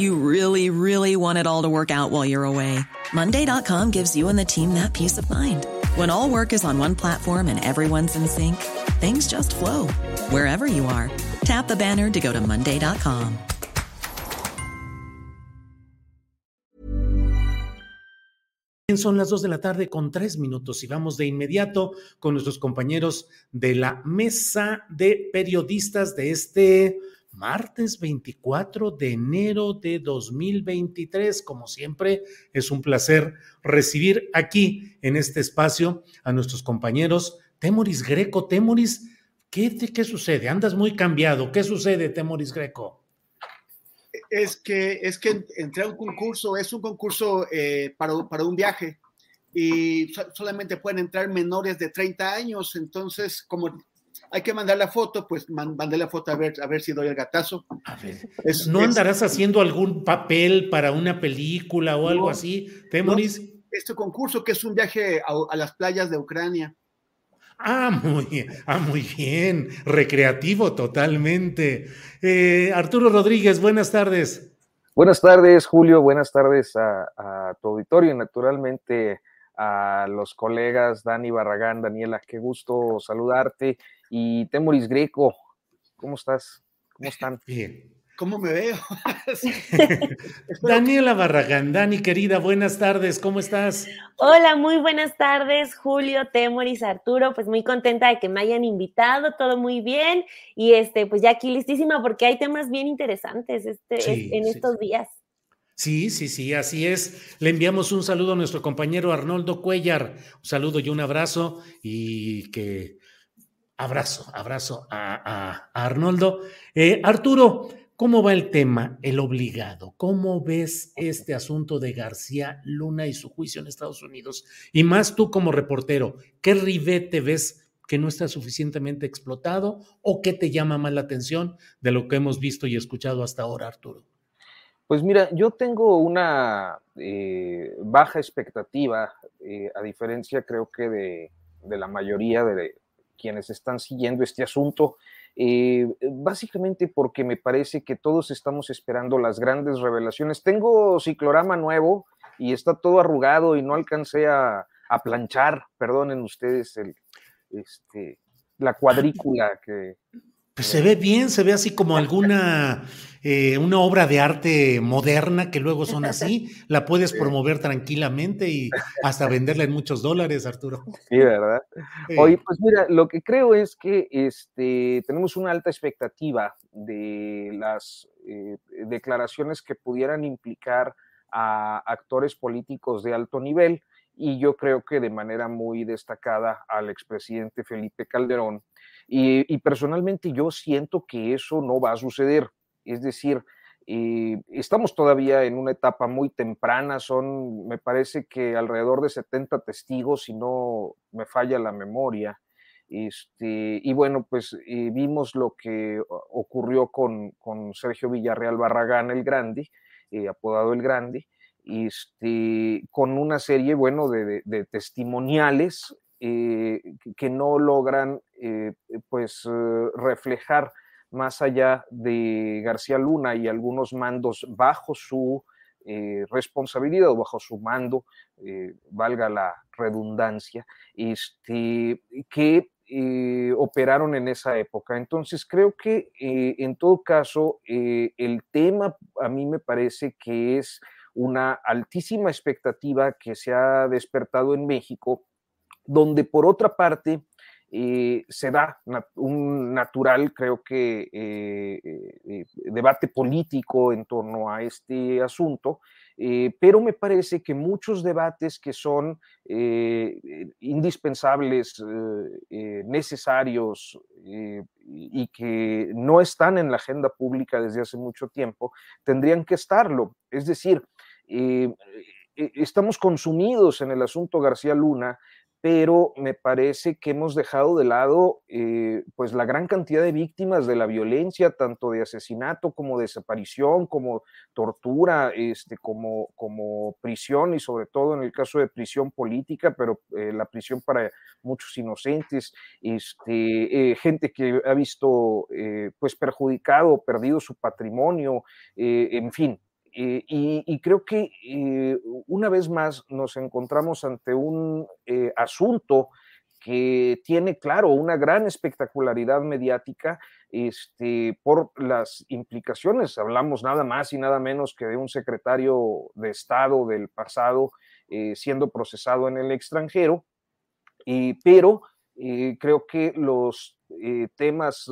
You really, really want it all to work out while you're away. Monday.com gives you and the team that peace of mind. When all work is on one platform and everyone's in sync, things just flow wherever you are. Tap the banner to go to Monday.com. Son las 2 de la tarde con 3 minutos y vamos de inmediato con nuestros compañeros de la mesa de periodistas de este martes 24 de enero de 2023. Como siempre, es un placer recibir aquí en este espacio a nuestros compañeros Temoris Greco. Temoris, ¿qué, qué sucede? Andas muy cambiado. ¿Qué sucede, Temoris Greco? Es que, es que entré a un concurso, es un concurso eh, para, para, un viaje y so, solamente pueden entrar menores de 30 años, entonces como hay que mandar la foto, pues mandé la foto a ver, a ver si doy el gatazo. A ver, es, ¿no andarás es, haciendo algún papel para una película o algo así, Temoris? No, este concurso que es un viaje a, a, las playas de Ucrania. Ah, muy, ah, muy bien, recreativo totalmente. Eh, Arturo Rodríguez, buenas tardes. Buenas tardes, Julio, buenas tardes a, a tu auditorio y naturalmente a los colegas Dani Barragán, Daniela, qué gusto saludarte. Y Temoris Greco, ¿cómo estás? ¿Cómo están? Bien. ¿Cómo me veo? Daniela Barragán, Dani, querida, buenas tardes, ¿cómo estás? Hola, muy buenas tardes, Julio, Temoris, Arturo, pues muy contenta de que me hayan invitado, todo muy bien, y este, pues ya aquí listísima porque hay temas bien interesantes este, sí, en sí, estos sí. días. Sí, sí, sí, así es. Le enviamos un saludo a nuestro compañero Arnoldo Cuellar, un saludo y un abrazo, y que abrazo, abrazo a, Arnoldo. Eh, Arturo, ¿Cómo va el tema, el obligado? ¿Cómo ves este asunto de García Luna y su juicio en Estados Unidos? Y más tú como reportero, ¿qué ribete ves que no está suficientemente explotado o qué te llama más la atención de lo que hemos visto y escuchado hasta ahora, Arturo? Pues mira, yo tengo una eh, baja expectativa, eh, a diferencia creo que de, de la mayoría de quienes están siguiendo este asunto. Eh, básicamente porque me parece que todos estamos esperando las grandes revelaciones. Tengo ciclorama nuevo y está todo arrugado y no alcancé a, planchar, perdonen ustedes, el, este, la cuadrícula que... Se ve bien, se ve así como alguna eh, una obra de arte moderna que luego son así, la puedes promover tranquilamente y hasta venderla en muchos dólares, Arturo. Sí, ¿verdad? Sí. Oye, pues mira, lo que creo es que este, tenemos una alta expectativa de las eh, declaraciones que pudieran implicar a actores políticos de alto nivel y yo creo que de manera muy destacada al expresidente Felipe Calderón. Y, personalmente yo siento que eso no va a suceder. Es decir, eh, estamos todavía en una etapa muy temprana, son, me parece que alrededor de 70 testigos, si no me falla la memoria. Este, y bueno, pues eh, vimos lo que ocurrió con, con, Sergio Villarreal Barragán el Grande, eh, apodado el Grande, este, con una serie, bueno, de, testimoniales eh, que no logran, eh, pues, reflejar más allá de García Luna y algunos mandos bajo su eh, responsabilidad o bajo su mando, eh, valga la redundancia, este, que eh, operaron en esa época. Entonces, creo que en todo caso, el tema a mí me parece que es una altísima expectativa que se ha despertado en México donde por otra parte eh, se da un natural, creo que, eh, eh, debate político en torno a este asunto, pero me parece que muchos debates que son indispensables, necesarios y que no están en la agenda pública desde hace mucho tiempo, tendrían que estarlo. Es decir, estamos consumidos en el asunto García Luna pero me parece que hemos dejado de lado eh, pues la gran cantidad de víctimas de la violencia, tanto de asesinato como desaparición, como tortura, este, como, como prisión y sobre todo en el caso de prisión política, pero eh, la prisión para muchos inocentes, este, eh, gente que ha visto pues perjudicado, perdido su patrimonio, en fin, eh, y, creo que eh, una vez más nos encontramos ante un eh, asunto que tiene, claro, una gran espectacularidad mediática este, por las implicaciones. Hablamos nada más y nada menos que de un secretario de Estado del pasado siendo procesado en el extranjero, pero creo que los temas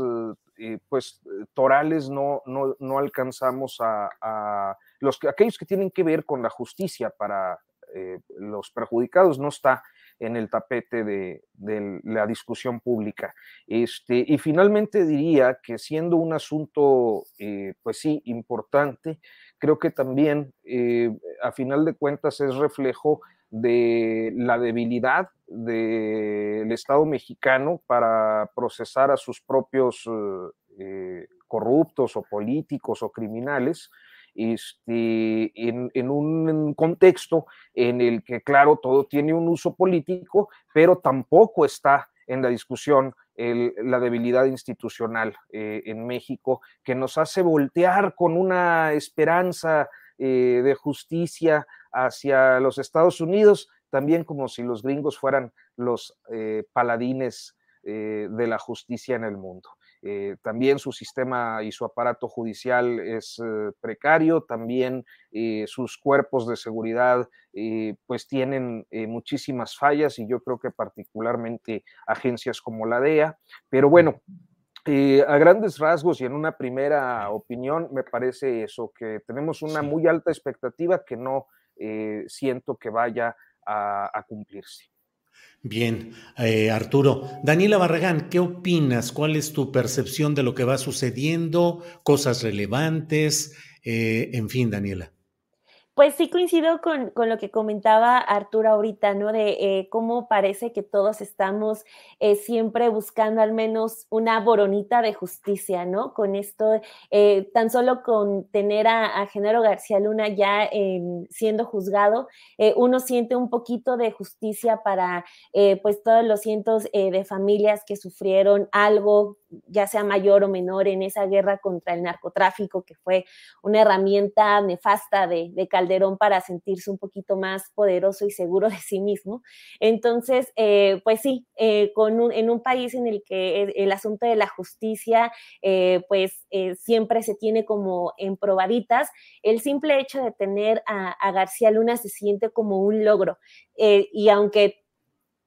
pues torales no, no, no alcanzamos a los, aquellos que tienen que ver con la justicia para eh, los perjudicados no está en el tapete de, la discusión pública. Este, y finalmente diría que siendo un asunto, eh, pues sí, importante, creo que también, eh, a final de cuentas, es reflejo de la debilidad del Estado mexicano para procesar a sus propios corruptos o políticos o criminales, este, en, un contexto en el que, claro, todo tiene un uso político, pero tampoco está en la discusión la debilidad institucional eh, en México, que nos hace voltear con una esperanza eh, de justicia hacia los Estados Unidos, también como si los gringos fueran los eh, paladines de la justicia en el mundo. Eh, también su sistema y su aparato judicial es eh, precario, también eh, sus cuerpos de seguridad pues tienen muchísimas fallas y yo creo que particularmente agencias como la DEA. Pero bueno, a grandes rasgos y en una primera opinión, me parece eso, que tenemos una muy alta expectativa que no siento que vaya a cumplirse. Bien, eh, Arturo. Daniela Barragán, ¿qué opinas? ¿Cuál es tu percepción de lo que va sucediendo? ¿Cosas relevantes? Eh, en fin, Daniela. Pues sí coincido con, lo que comentaba Arturo ahorita, ¿no? De eh, cómo parece que todos estamos eh, siempre buscando al menos una boronita de justicia, ¿no? Con esto, eh, tan solo con tener a, Genaro García Luna ya siendo juzgado, uno siente un poquito de justicia para pues todos los cientos de familias que sufrieron algo ya sea mayor o menor, en esa guerra contra el narcotráfico, que fue una herramienta nefasta de, Calderón para sentirse un poquito más poderoso y seguro de sí mismo. Entonces, eh, pues sí, eh, con en un país en el que el, asunto de la justicia, eh, pues siempre se tiene como en probaditas, el simple hecho de tener a García Luna se siente como un logro. y aunque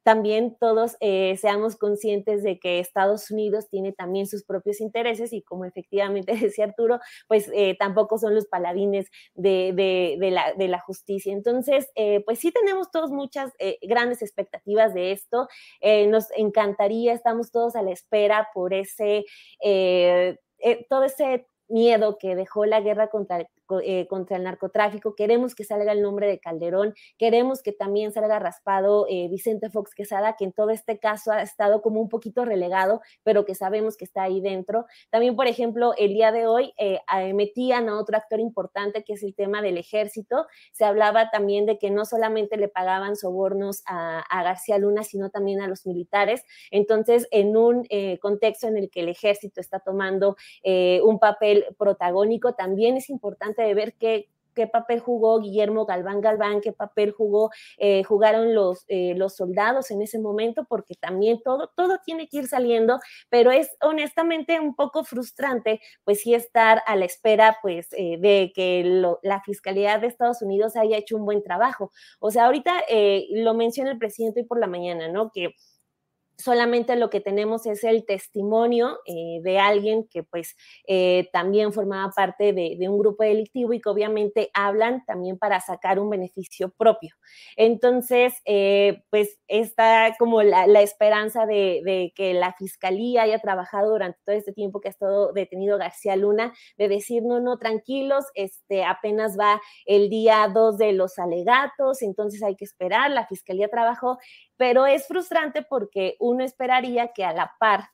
también todos eh, seamos conscientes de que Estados Unidos tiene también sus propios intereses y como efectivamente decía Arturo, pues eh, tampoco son los paladines de, la, justicia. Entonces, eh, pues sí tenemos todos muchas grandes expectativas de esto. nos encantaría, estamos todos a la espera por ese, todo ese miedo que dejó la guerra contra, eh, contra el narcotráfico, queremos que salga el nombre de Calderón, queremos que también salga raspado eh, Vicente Fox Quesada, que en todo este caso ha estado como un poquito relegado, pero que sabemos que está ahí dentro. También, por ejemplo, el día de hoy eh, metían a otro actor importante que es el tema del ejército. Se hablaba también de que no solamente le pagaban sobornos a, a García Luna, sino también a los militares. Entonces, en un contexto en el que el ejército está tomando un papel protagónico, también es importante de ver qué, qué papel jugó Guillermo Galván Galván, qué papel jugó, eh, jugaron los, eh, los soldados en ese momento, porque también todo, todo tiene que ir saliendo, pero es honestamente un poco frustrante, pues sí estar a la espera, pues, eh, de que la Fiscalía de Estados Unidos haya hecho un buen trabajo. O sea, ahorita lo menciona el presidente hoy por la mañana, ¿no? Que solamente lo que tenemos es el testimonio eh, de alguien que pues eh, también formaba parte de, un grupo delictivo y que obviamente hablan también para sacar un beneficio propio. Entonces, eh, pues está como la, esperanza de, que la fiscalía haya trabajado durante todo este tiempo que ha estado detenido García Luna, de decir, no, no, tranquilos, este, apenas va el día 2 de los alegatos, entonces hay que esperar, la fiscalía trabajó pero es frustrante porque uno esperaría que a la par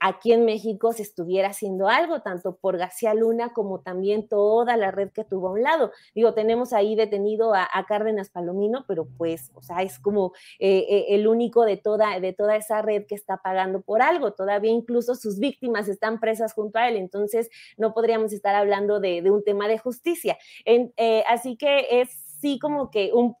aquí en México se estuviera haciendo algo, tanto por García Luna como también toda la red que tuvo a un lado. Digo, tenemos ahí detenido a, Cárdenas Palomino, pero pues, o sea, es como eh, eh, el único de toda, de toda esa red que está pagando por algo. Todavía incluso sus víctimas están presas junto a él, entonces no podríamos estar hablando de, un tema de justicia. Eh, así que es sí como que un,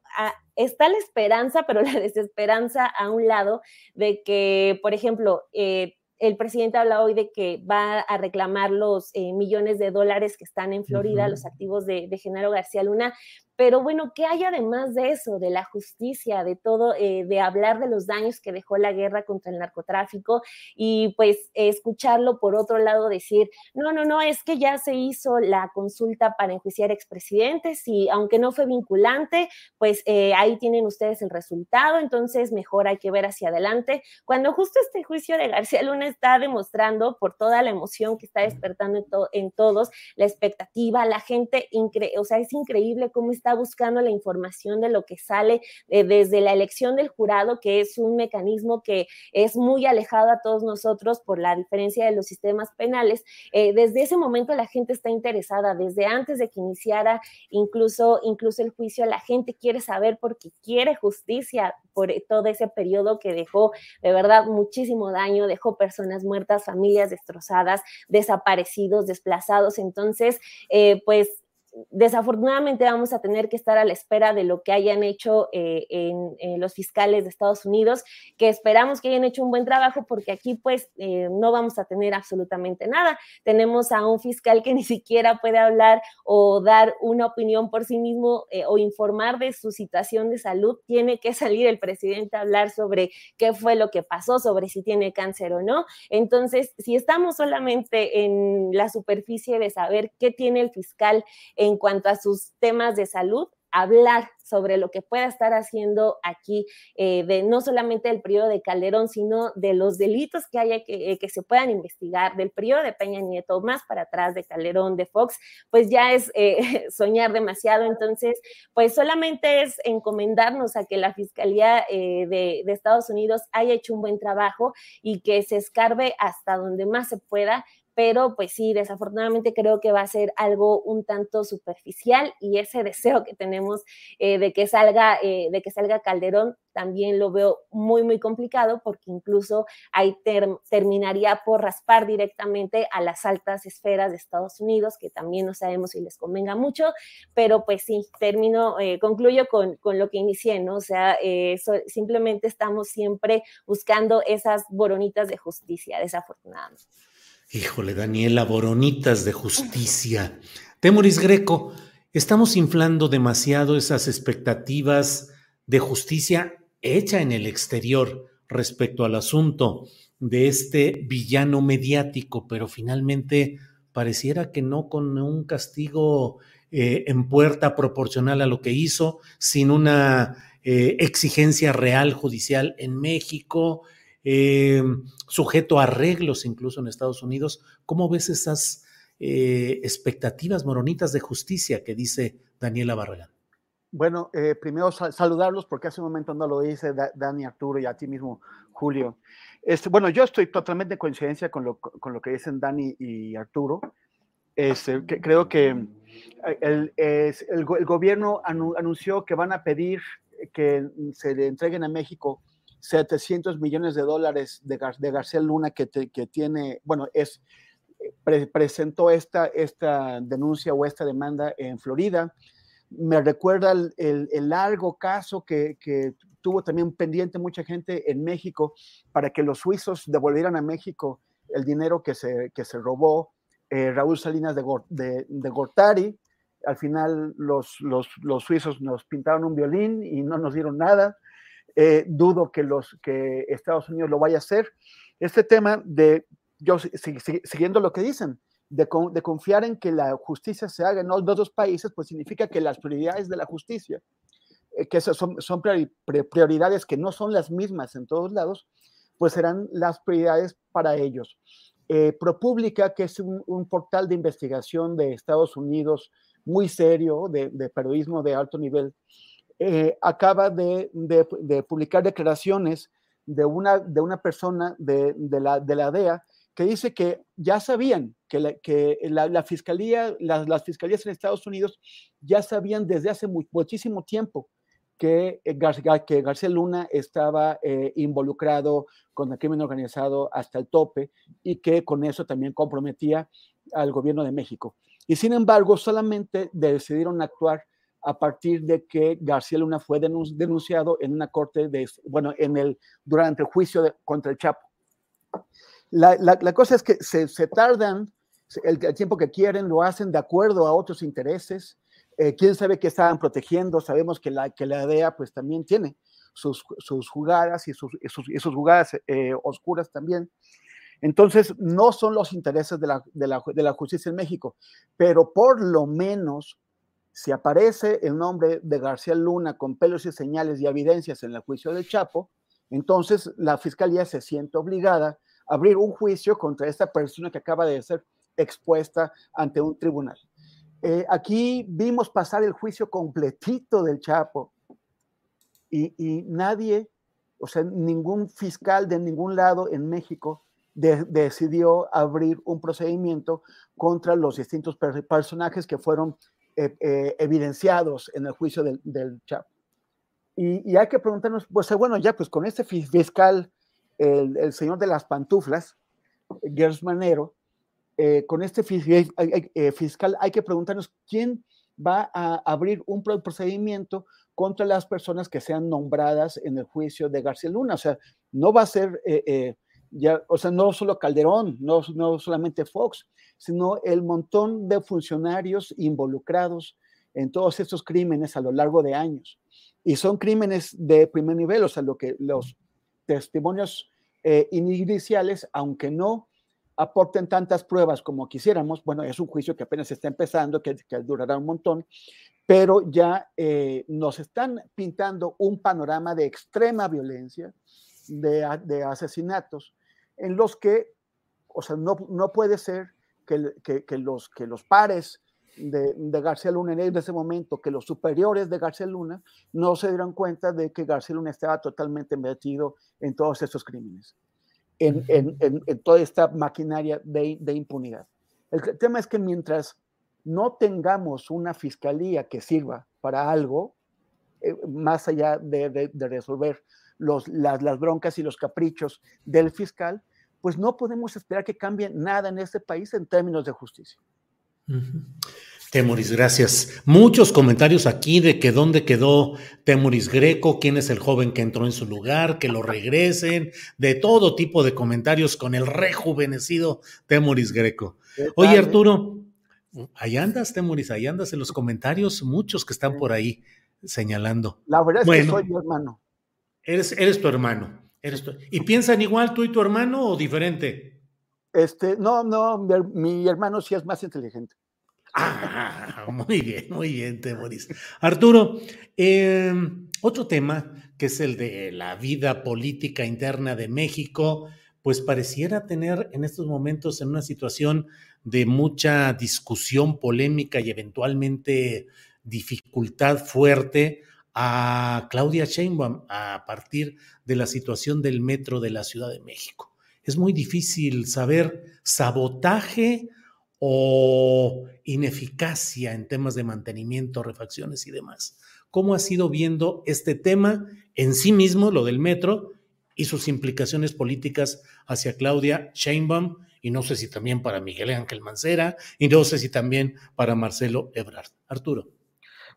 está la esperanza, pero la desesperanza a un lado de que, por ejemplo, eh, el presidente habla hoy de que va a reclamar los eh, millones de dólares que están en Florida, los activos de, de Genaro García Luna, pero bueno, ¿qué hay además de eso, de la justicia, de todo, eh, de hablar de los daños que dejó la guerra contra el narcotráfico y pues escucharlo por otro lado decir, no, no, no, es que ya se hizo la consulta para enjuiciar expresidentes y aunque no fue vinculante, pues eh, ahí tienen ustedes el resultado, entonces mejor hay que ver hacia adelante. Cuando justo este juicio de García Luna está demostrando por toda la emoción que está despertando en, todos, la expectativa, la gente, o sea, es increíble cómo está buscando la información de lo que sale eh, desde la elección del jurado, que es un mecanismo que es muy alejado a todos nosotros por la diferencia de los sistemas penales. Eh, desde ese momento la gente está interesada, desde antes de que iniciara incluso, incluso el juicio, la gente quiere saber porque quiere justicia por todo ese periodo que dejó de verdad muchísimo daño, dejó personas muertas, familias destrozadas, desaparecidos, desplazados. Entonces, eh, pues desafortunadamente vamos a tener que estar a la espera de lo que hayan hecho eh, en, los fiscales de Estados Unidos, que esperamos que hayan hecho un buen trabajo porque aquí pues eh, no vamos a tener absolutamente nada. Tenemos a un fiscal que ni siquiera puede hablar o dar una opinión por sí mismo eh, o informar de su situación de salud. Tiene que salir el presidente a hablar sobre qué fue lo que pasó, sobre si tiene cáncer o no. Entonces, si estamos solamente en la superficie de saber qué tiene el fiscal, en cuanto a sus temas de salud, hablar sobre lo que pueda estar haciendo aquí, eh, de no solamente del periodo de Calderón, sino de los delitos que haya que, eh, que, se puedan investigar, del periodo de Peña Nieto, más para atrás de Calderón, de Fox, pues ya es eh, soñar demasiado. Entonces, pues solamente es encomendarnos a que la Fiscalía de, de Estados Unidos haya hecho un buen trabajo y que se escarbe hasta donde más se pueda pero pues sí, desafortunadamente creo que va a ser algo un tanto superficial y ese deseo que tenemos eh, de que salga, eh, de que salga Calderón también lo veo muy, muy complicado porque incluso ahí terminaría por raspar directamente a las altas esferas de Estados Unidos, que también no sabemos si les convenga mucho, pero pues sí, termino, eh, concluyo con, con, lo que inicié, ¿no? O sea, simplemente estamos siempre buscando esas boronitas de justicia, desafortunadamente. Híjole, Daniela, boronitas de justicia. Temoris Greco, estamos inflando demasiado esas expectativas de justicia hecha en el exterior respecto al asunto de este villano mediático, pero finalmente pareciera que no con un castigo eh, en puerta proporcional a lo que hizo, sin una eh, exigencia real judicial en México, eh, sujeto a arreglos incluso en Estados Unidos. ¿Cómo ves esas eh, expectativas moronitas de justicia que dice Daniela Barragán? Bueno, eh, primero saludarlos porque hace un momento no lo dice Dani Arturo y a ti mismo, Julio. Este, bueno, yo estoy totalmente en coincidencia con lo, con lo que dicen Dani y Arturo. Este, creo que el, el, gobierno anunció que van a pedir que se le entreguen a México 700 millones de dólares de, de García Luna que, que, tiene, bueno, es presentó esta, esta denuncia o esta demanda en Florida. Me recuerda el, largo caso que, tuvo también pendiente mucha gente en México para que los suizos devolvieran a México el dinero que se, que se robó eh, Raúl Salinas de, de, Gortari. Al final los, los, los, suizos nos pintaron un violín y no nos dieron nada. Eh, dudo que, los, que Estados Unidos lo vaya a hacer. Este tema de, yo siguiendo lo que dicen, de, de, confiar en que la justicia se haga en los dos países, pues significa que las prioridades de la justicia, eh, que son, son prioridades que no son las mismas en todos lados, pues serán las prioridades para ellos. Eh, ProPublica, que es un, portal de investigación de Estados Unidos muy serio, de, periodismo de alto nivel, eh, acaba de, publicar declaraciones de una, de una persona de, la, de DEA que dice que ya sabían que la, fiscalía, las, las, fiscalías en Estados Unidos ya sabían desde hace muchísimo tiempo que, eh, que García Luna estaba eh, involucrado con el crimen organizado hasta el tope y que con eso también comprometía al gobierno de México. Y sin embargo, solamente decidieron actuar a partir de que García Luna fue denunciado en una corte de, bueno, en el, durante el juicio contra el Chapo. La, la, cosa es que se, tardan el, el, tiempo que quieren, lo hacen de acuerdo a otros intereses, eh, quién sabe qué estaban protegiendo, sabemos que la, que la DEA pues también tiene sus, sus jugadas y sus, sus, jugadas eh, oscuras también. Entonces, no son los intereses de la, de, la, de la, justicia en México, pero por lo menos, si aparece el nombre de García Luna con pelos y señales y evidencias en el juicio del Chapo, entonces la fiscalía se siente obligada a abrir un juicio contra esta persona que acaba de ser expuesta ante un tribunal. Eh, aquí vimos pasar el juicio completito del Chapo y, nadie, o sea, ningún fiscal de ningún lado en México decidió abrir un procedimiento contra los distintos personajes que fueron eh, eh, evidenciados en el juicio del, Chapo. Y, hay que preguntarnos, pues bueno, ya pues con este fiscal, el, señor de las pantuflas, Gers Manero, eh, con este eh, fiscal hay que preguntarnos quién va a abrir un procedimiento contra las personas que sean nombradas en el juicio de García Luna. O sea, no va a ser, ya, o sea, no solo Calderón, no, no solamente Fox, sino el montón de funcionarios involucrados en todos estos crímenes a lo largo de años. Y son crímenes de primer nivel, o sea, lo que los testimonios iniciales, aunque no aporten tantas pruebas como quisiéramos. Bueno, es un juicio que apenas está empezando, que, durará un montón, pero ya eh, nos están pintando un panorama de extrema violencia, de, asesinatos, en los que, o sea, no, no puede ser que, que, los, que los pares de, de, García Luna en ese momento, que los superiores de García Luna no se dieron cuenta de que García Luna estaba totalmente metido en todos estos crímenes en, toda esta maquinaria de, impunidad. El tema es que mientras no tengamos una fiscalía que sirva para algo, eh, más allá de, resolver los, las, las, broncas y los caprichos del fiscal, pues no podemos esperar que cambie nada en este país en términos de justicia. Temoris, gracias. Muchos comentarios aquí de que dónde quedó Temoris Greco, quién es el joven que entró en su lugar, que lo regresen, de todo tipo de comentarios con el rejuvenecido Temoris Greco. Oye, Arturo, ahí andas, Temoris, ahí andas en los comentarios, muchos que están por ahí señalando. La verdad es que soy mi hermano. Eres, eres tu hermano. Eres ¿Y piensan igual tú y tu hermano o diferente? Este, no, no, mi hermano sí es más inteligente. Ah, muy bien, muy bien, Temoris. Arturo, em, otro tema que es el de la vida política interna de México, pues pareciera tener en estos momentos en una situación de mucha discusión polémica y eventualmente dificultad fuerte a Claudia Sheinbaum a partir de la situación del metro de la Ciudad de México. Es muy difícil saber sabotaje o ineficacia en temas de mantenimiento, refacciones y demás. ¿Cómo has ido viendo este tema en sí mismo, lo del metro, y sus implicaciones políticas hacia Claudia Sheinbaum y no sé si también para Miguel Ángel Mancera y no sé si también para Marcelo Ebrard. Arturo.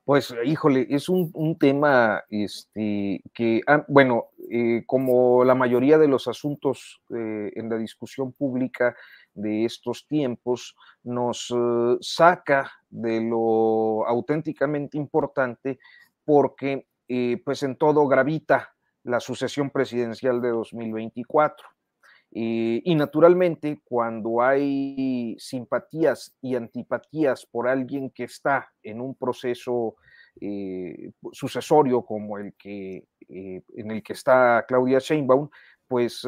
Pues, híjole, es un, tema este, que, ah, bueno, eh, como la mayoría de los asuntos eh, en la discusión pública de estos tiempos, nos eh, saca de lo auténticamente importante porque, pues, en todo gravita la sucesión presidencial de 2024. Y naturalmente, cuando hay simpatías y antipatías por alguien que está en un proceso eh, sucesorio como el que, eh, en el que está Claudia Sheinbaum, pues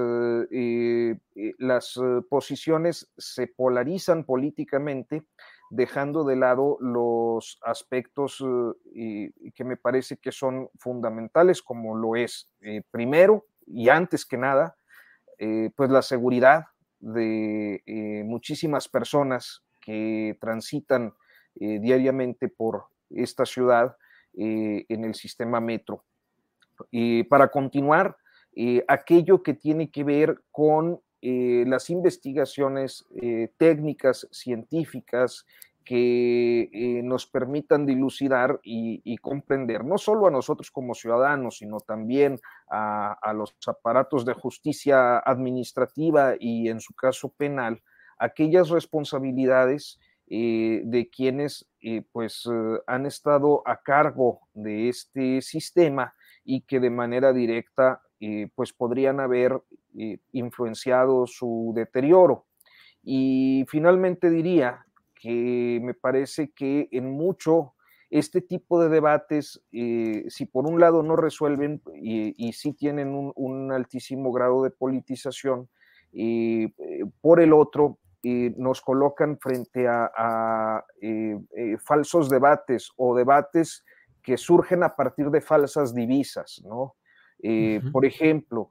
eh, las posiciones se polarizan políticamente, dejando de lado los aspectos que me parece que son fundamentales, como lo es, primero y antes que nada, eh, pues la seguridad de eh, muchísimas personas que transitan eh, diariamente por esta ciudad en el sistema metro. para continuar, aquello que tiene que ver con las investigaciones técnicas, científicas que eh, nos permitan dilucidar y, comprender, no solo a nosotros como ciudadanos, sino también a, los aparatos de justicia administrativa y en su caso penal, aquellas responsabilidades eh, de quienes eh, pues han estado a cargo de este sistema y que de manera directa pues podrían haber influenciado su deterioro. Y finalmente diría que me parece que en mucho este tipo de debates, eh, si por un lado no resuelven y, y sí tienen un, altísimo grado de politización, eh, por el otro eh, nos colocan frente a, falsos debates o debates que surgen a partir de falsas divisas, ¿no? Por ejemplo,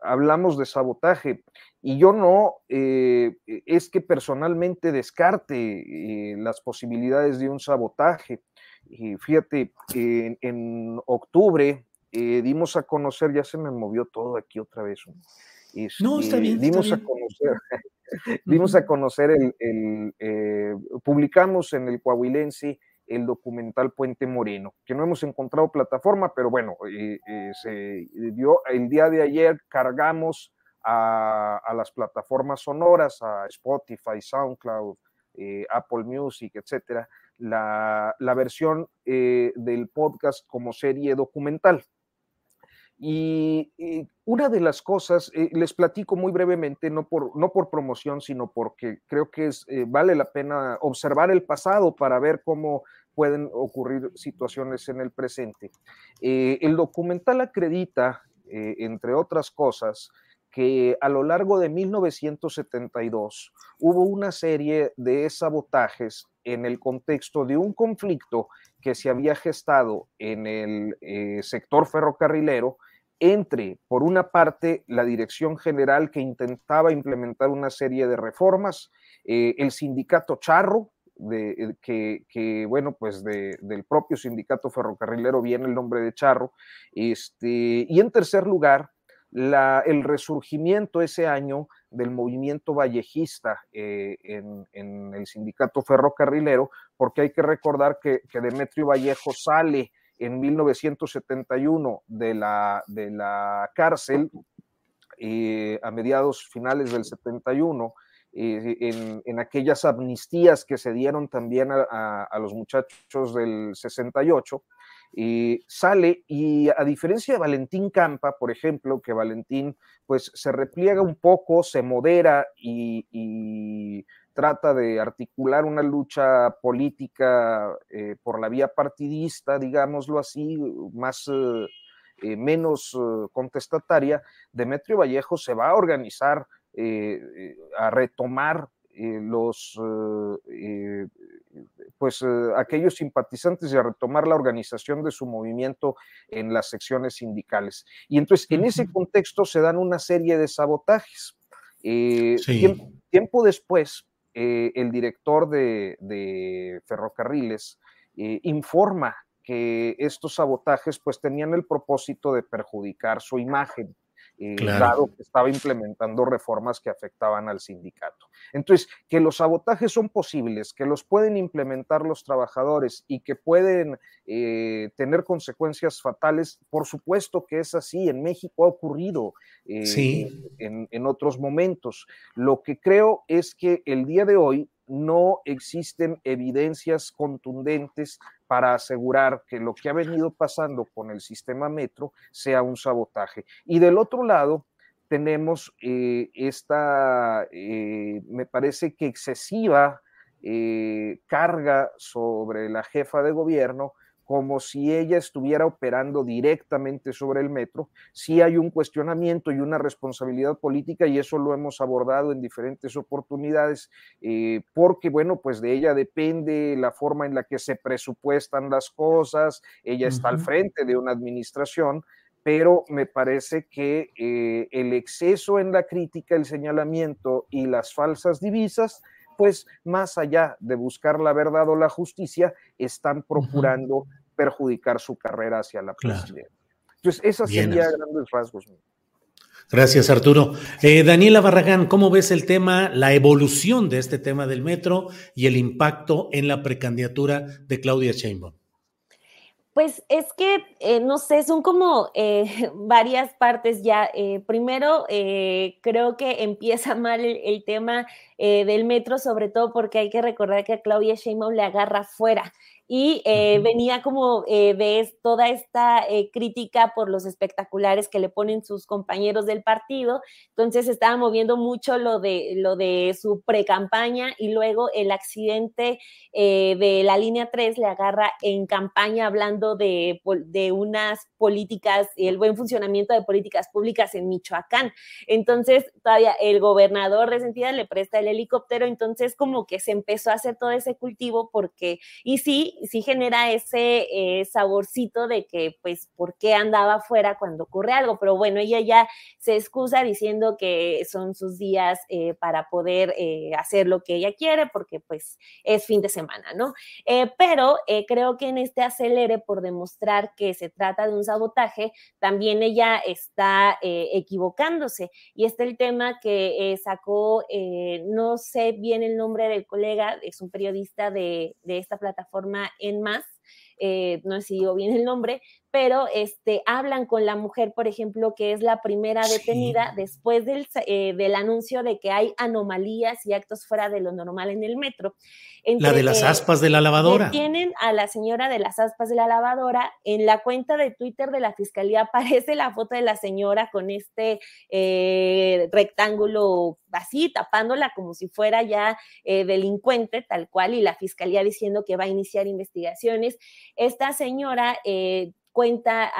hablamos de sabotaje. Y yo no, eh, e, es que personalmente descarte eh, las posibilidades de un sabotaje. Y fíjate, en, octubre eh, dimos a conocer, ya se me movió todo aquí otra vez. no, está bien. Dimos a conocer, dimos a conocer el, publicamos en el Coahuilense el documental Puente Moreno, que no hemos encontrado plataforma, pero bueno, se dio el día de ayer, cargamos a, las plataformas sonoras, a Spotify, SoundCloud, eh, Apple Music, etcétera, la, versión eh, del podcast como serie documental. Y, una de las cosas, eh, les platico muy brevemente, no por, no por promoción, sino porque creo que es, vale la pena observar el pasado para ver cómo pueden ocurrir situaciones en el presente. el documental acredita, entre otras cosas, que a lo largo de 1972 hubo una serie de sabotajes en el contexto de un conflicto que se había gestado en el eh, sector ferrocarrilero entre, por una parte, la dirección general que intentaba implementar una serie de reformas, eh, el sindicato Charro, de, eh, que, bueno, pues del propio sindicato ferrocarrilero viene el nombre de Charro, este, y en tercer lugar, el resurgimiento ese año del movimiento vallejista eh, en, el sindicato ferrocarrilero, porque hay que recordar que, Demetrio Vallejo sale en 1971 de la, de la cárcel eh, a mediados finales del 71. En, aquellas amnistías que se dieron también a, los muchachos del 68, y sale y a diferencia de Valentín Campa, por ejemplo, que Valentín pues se repliega un poco, se modera y, trata de articular una lucha política eh, por la vía partidista, digámoslo así, más eh, eh, menos contestataria, Demetrio Vallejo se va a organizar, a retomar los pues eh, aquellos simpatizantes y a retomar la organización de su movimiento en las secciones sindicales. Y entonces en ese contexto se dan una serie de sabotajes. Eh, tiempo, después, eh, el director de, ferrocarriles informa que estos sabotajes pues tenían el propósito de perjudicar su imagen. Eh, dado que estaba implementando reformas que afectaban al sindicato. Entonces, que los sabotajes son posibles, que los pueden implementar los trabajadores y que pueden eh, tener consecuencias fatales, por supuesto que es así, en México ha ocurrido eh, en, en otros momentos. Lo que creo es que el día de hoy no existen evidencias contundentes para asegurar que lo que ha venido pasando con el sistema metro sea un sabotaje. Y del otro lado, tenemos eh, esta, eh, me parece que excesiva eh, carga sobre la jefa de gobierno como si ella estuviera operando directamente sobre el metro, sí hay un cuestionamiento y una responsabilidad política y eso lo hemos abordado en diferentes oportunidades, eh, porque bueno, pues de ella depende la forma en la que se presupuestan las cosas, ella está al frente de una administración, pero me parece que eh, el exceso en la crítica, el señalamiento y las falsas divisas, pues más allá de buscar la verdad o la justicia, están procurando perjudicar su carrera hacia la presidencia. Entonces, esas serían grandes rasgos. Gracias, Arturo. Eh, Daniela Barragán, ¿cómo ves el tema, la evolución de este tema del metro y el impacto en la precandidatura de Claudia Sheinbaum? Pues es que, eh, no sé, son como eh, varias partes ya. primero, creo que empieza mal el, tema del metro, sobre todo porque hay que recordar que a Claudia Sheinbaum le agarra fuera y eh, venía como eh, de toda esta eh, crítica por los espectaculares que le ponen sus compañeros del partido, entonces estaba moviendo mucho lo de, lo de su pre-campaña y luego el accidente de la línea 3 le agarra en campaña hablando de, de unas políticas y el buen funcionamiento de políticas públicas en Michoacán. Entonces, todavía el gobernador de Sentida le presta el helicóptero, entonces como que se empezó a hacer todo ese cultivo porque, y sí, sí genera ese eh, saborcito de que, pues, ¿por qué andaba afuera cuando ocurre algo? Pero bueno, ella ya se excusa diciendo que son sus días eh, para poder eh, hacer lo que ella quiere, porque pues es fin de semana, ¿no? pero creo que en este acelere por demostrar que se trata de un sabotaje, también ella está equivocándose. Y este el tema que sacó, no sé bien el nombre del colega, es un periodista de, de esta plataforma en más, eh, no si digo bien el nombre, pero este, hablan con la mujer, por ejemplo, que es la primera detenida después del, eh, del, anuncio de que hay anomalías y actos fuera de lo normal en el metro. la de las aspas de la lavadora. Tienen a la señora de las aspas de la lavadora. En la cuenta de Twitter de la fiscalía aparece la foto de la señora con este eh, rectángulo así, tapándola como si fuera ya eh, delincuente, tal cual, y la fiscalía diciendo que va a iniciar investigaciones. Esta señora cuenta a,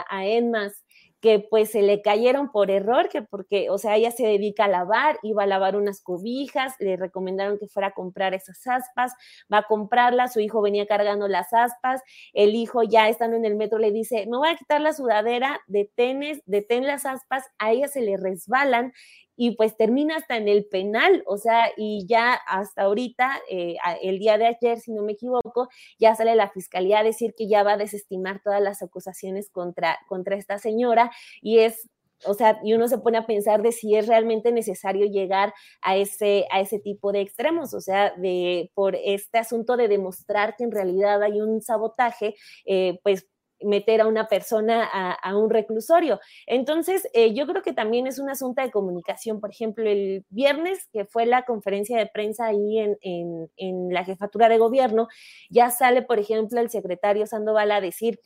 a, a Enmas que pues se le cayeron por error, que porque, o sea, ella se dedica a lavar, iba a lavar unas cobijas, le recomendaron que fuera a comprar esas aspas, va a comprarlas, su hijo venía cargando las aspas, el hijo ya estando en el metro le dice, me voy a quitar la sudadera, detenes, detén las aspas, a ella se le resbalan y pues termina hasta en el penal, o sea, y ya hasta ahorita, eh, el día de ayer, si no me equivoco, ya sale la fiscalía a decir que ya va a desestimar todas las acusaciones contra, contra esta señora y es o sea, y uno se pone a pensar de si es realmente necesario llegar a ese, a ese tipo de extremos, o sea, de por este asunto de demostrar que en realidad hay un sabotaje, eh, pues meter a una persona a, un reclusorio. Entonces, eh, yo creo que también es un asunto de comunicación. Por ejemplo, el viernes, que fue la conferencia de prensa ahí en, en la jefatura de gobierno, ya sale, por ejemplo, el secretario Sandoval a decir,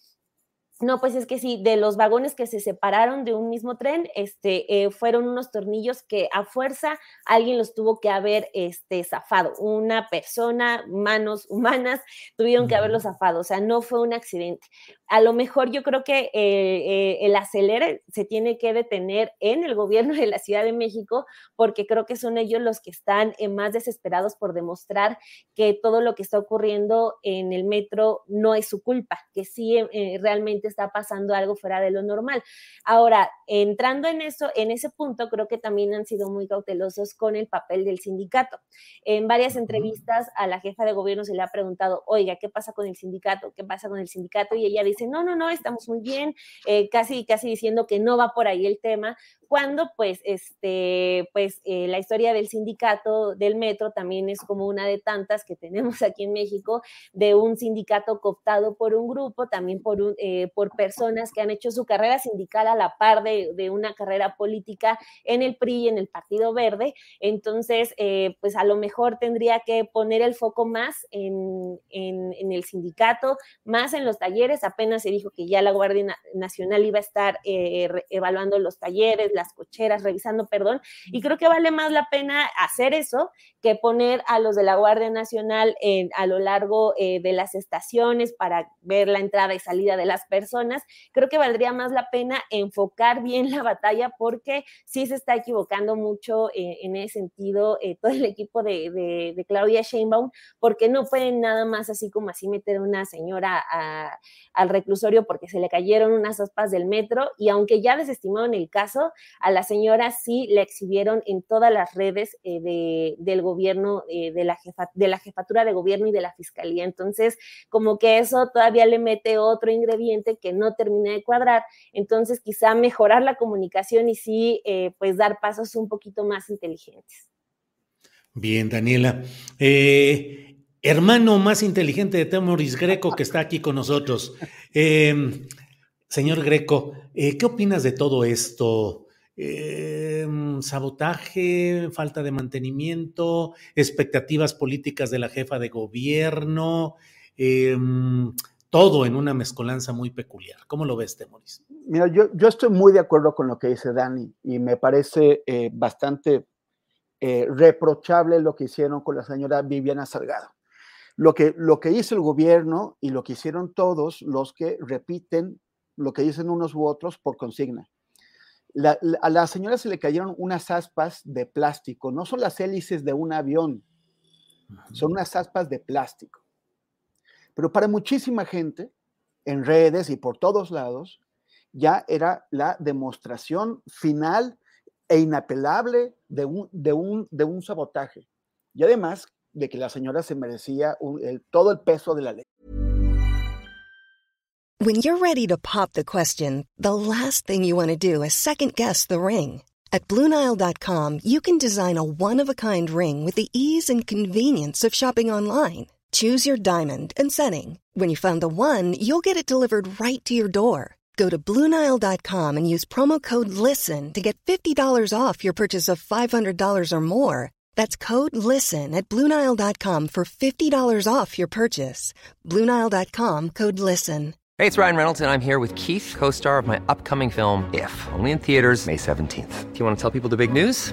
no, pues es que sí, de los vagones que se separaron de un mismo tren, este, eh, fueron unos tornillos que a fuerza alguien los tuvo que haber este, zafado. Una persona, manos humanas, tuvieron que haberlos zafado. O sea, no fue un accidente. A lo mejor yo creo que eh, eh, el acelere se tiene que detener en el gobierno de la Ciudad de México, porque creo que son ellos los que están más desesperados por demostrar que todo lo que está ocurriendo en el metro no es su culpa, que sí realmente está pasando algo fuera de lo normal. Ahora, entrando en eso, en ese punto, creo que también han sido muy cautelosos con el papel del sindicato. En varias entrevistas a la jefa de gobierno se le ha preguntado, oiga, ¿qué pasa con el sindicato? ¿Qué pasa con el sindicato? Y ella dice dice, no, no, no, estamos muy bien, eh, casi, casi diciendo que no va por ahí el tema, cuando pues, este, pues eh, la historia del sindicato del metro también es como una de tantas que tenemos aquí en México, de un sindicato cooptado por un grupo, también por, eh, por personas que han hecho su carrera sindical a la par de, de, una carrera política en el PRI en el Partido Verde. Entonces, pues a lo mejor tendría que poner el foco más en, en, en, el sindicato, más en los talleres. Apenas se dijo que ya la Guardia Nacional iba a estar evaluando los talleres, las cocheras, revisando, perdón, y creo que vale más la pena hacer eso que poner a los de la Guardia Nacional a lo largo eh, de las estaciones para ver la entrada y salida de las personas. Creo que valdría más la pena enfocar bien la batalla porque sí se está equivocando mucho eh, en ese sentido eh, todo el equipo de, de, de, Claudia Sheinbaum, porque no pueden nada más así como así meter una señora a, al reclusorio porque se le cayeron unas aspas del metro y aunque ya desestimaron el caso, a la señora sí la exhibieron en todas las redes eh, de, del gobierno, eh, de, la jefa, de la jefatura de gobierno y de la fiscalía. Entonces, como que eso todavía le mete otro ingrediente que no termina de cuadrar. Entonces, quizá mejorar la comunicación y sí, eh, pues dar pasos un poquito más inteligentes. Bien, Daniela. Hermano más inteligente de Temoris Greco que está aquí con nosotros. señor Greco, ¿qué opinas de todo esto? eh, sabotaje, falta de mantenimiento, expectativas políticas de la jefa de gobierno, eh, todo en una mezcolanza muy peculiar. ¿Cómo lo ves, Temoris? Mira, yo, yo estoy muy de acuerdo con lo que dice Dani y me parece eh, bastante eh, reprochable lo que hicieron con la señora Viviana Salgado. Lo que, lo que hizo el gobierno y lo que hicieron todos los que repiten lo que dicen unos u otros por consigna la, la, a la señora se le cayeron unas aspas de plástico, no son las hélices de un avión, son unas aspas de plástico. Pero para muchísima gente, en redes y por todos lados, ya era la demostración final e inapelable de un, de un, de un sabotaje. Y además de que la señora se merecía un, el, todo el peso de la ley. When you're ready to pop the question, the last thing you want to do is second guess the ring. At Bluenile.com, you can design a one of a kind ring with the ease and convenience of shopping online. Choose your diamond and setting. When you find the one, you'll get it delivered right to your door. Go to Bluenile.com and use promo code LISTEN to get $50 off your purchase of $500 or more. That's code LISTEN at Bluenile.com for $50 off your purchase. Bluenile.com code LISTEN. Hey, it's Ryan Reynolds, and I'm here with Keith, co star of my upcoming film, If, only in theaters, May 17th. Do you want to tell people the big news?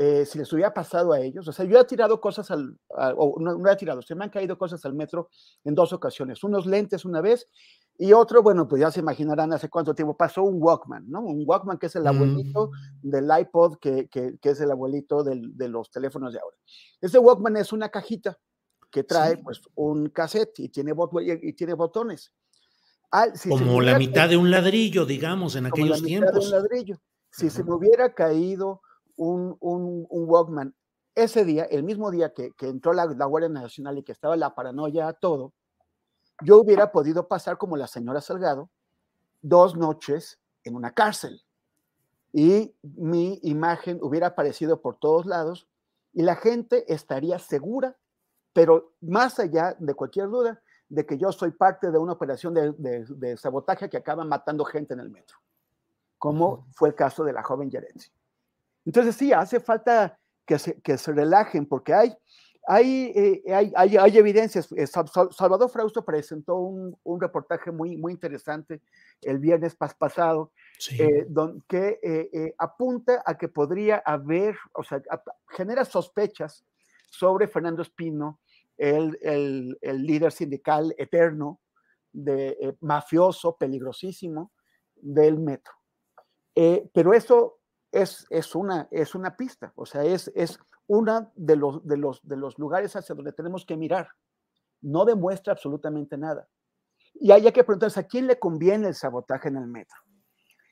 Eh, si les hubiera pasado a ellos. O sea, yo he tirado cosas al, a, o no, no, he tirado, se me han caído cosas al metro en dos ocasiones. Unos lentes una vez y otro, bueno, pues ya se imaginarán hace cuánto tiempo pasó un Walkman, ¿no? Un Walkman que es el abuelito mm. del iPod, que, que, que es el abuelito del, de los teléfonos de ahora. Ese Walkman es una cajita que trae sí. pues un cassette y tiene, bot y tiene botones. Ah, si como la mitad de un ladrillo, digamos, en aquellos tiempos. un ladrillo. Si uh -huh. se me hubiera caído un, un, un, Walkman. Ese día, el mismo día que, que entró la, la, Guardia Nacional y que estaba la paranoia a todo, yo hubiera podido pasar como la señora Salgado dos noches en una cárcel. Y mi imagen hubiera aparecido por todos lados y la gente estaría segura, pero más allá de cualquier duda, de que yo soy parte de una operación de, de, de sabotaje que acaba matando gente en el metro, como fue el caso de la joven Yerenzi. Entonces sí, hace falta que se, que se relajen porque hay, hay, eh, hay, hay, hay, evidencias. Eh, Salvador Frausto presentó un, un, reportaje muy, muy interesante el viernes pas pasado sí. eh, don, que eh, apunta a que podría haber, o sea, a, genera sospechas sobre Fernando Espino, el, el, el líder sindical eterno, de, mafioso, peligrosísimo del metro. Pero eso es, es, una, es una pista, o sea, es, es uno de los, de, los, de los lugares hacia donde tenemos que mirar. No demuestra absolutamente nada. Y hay que preguntarse, ¿a quién le conviene el sabotaje en el metro?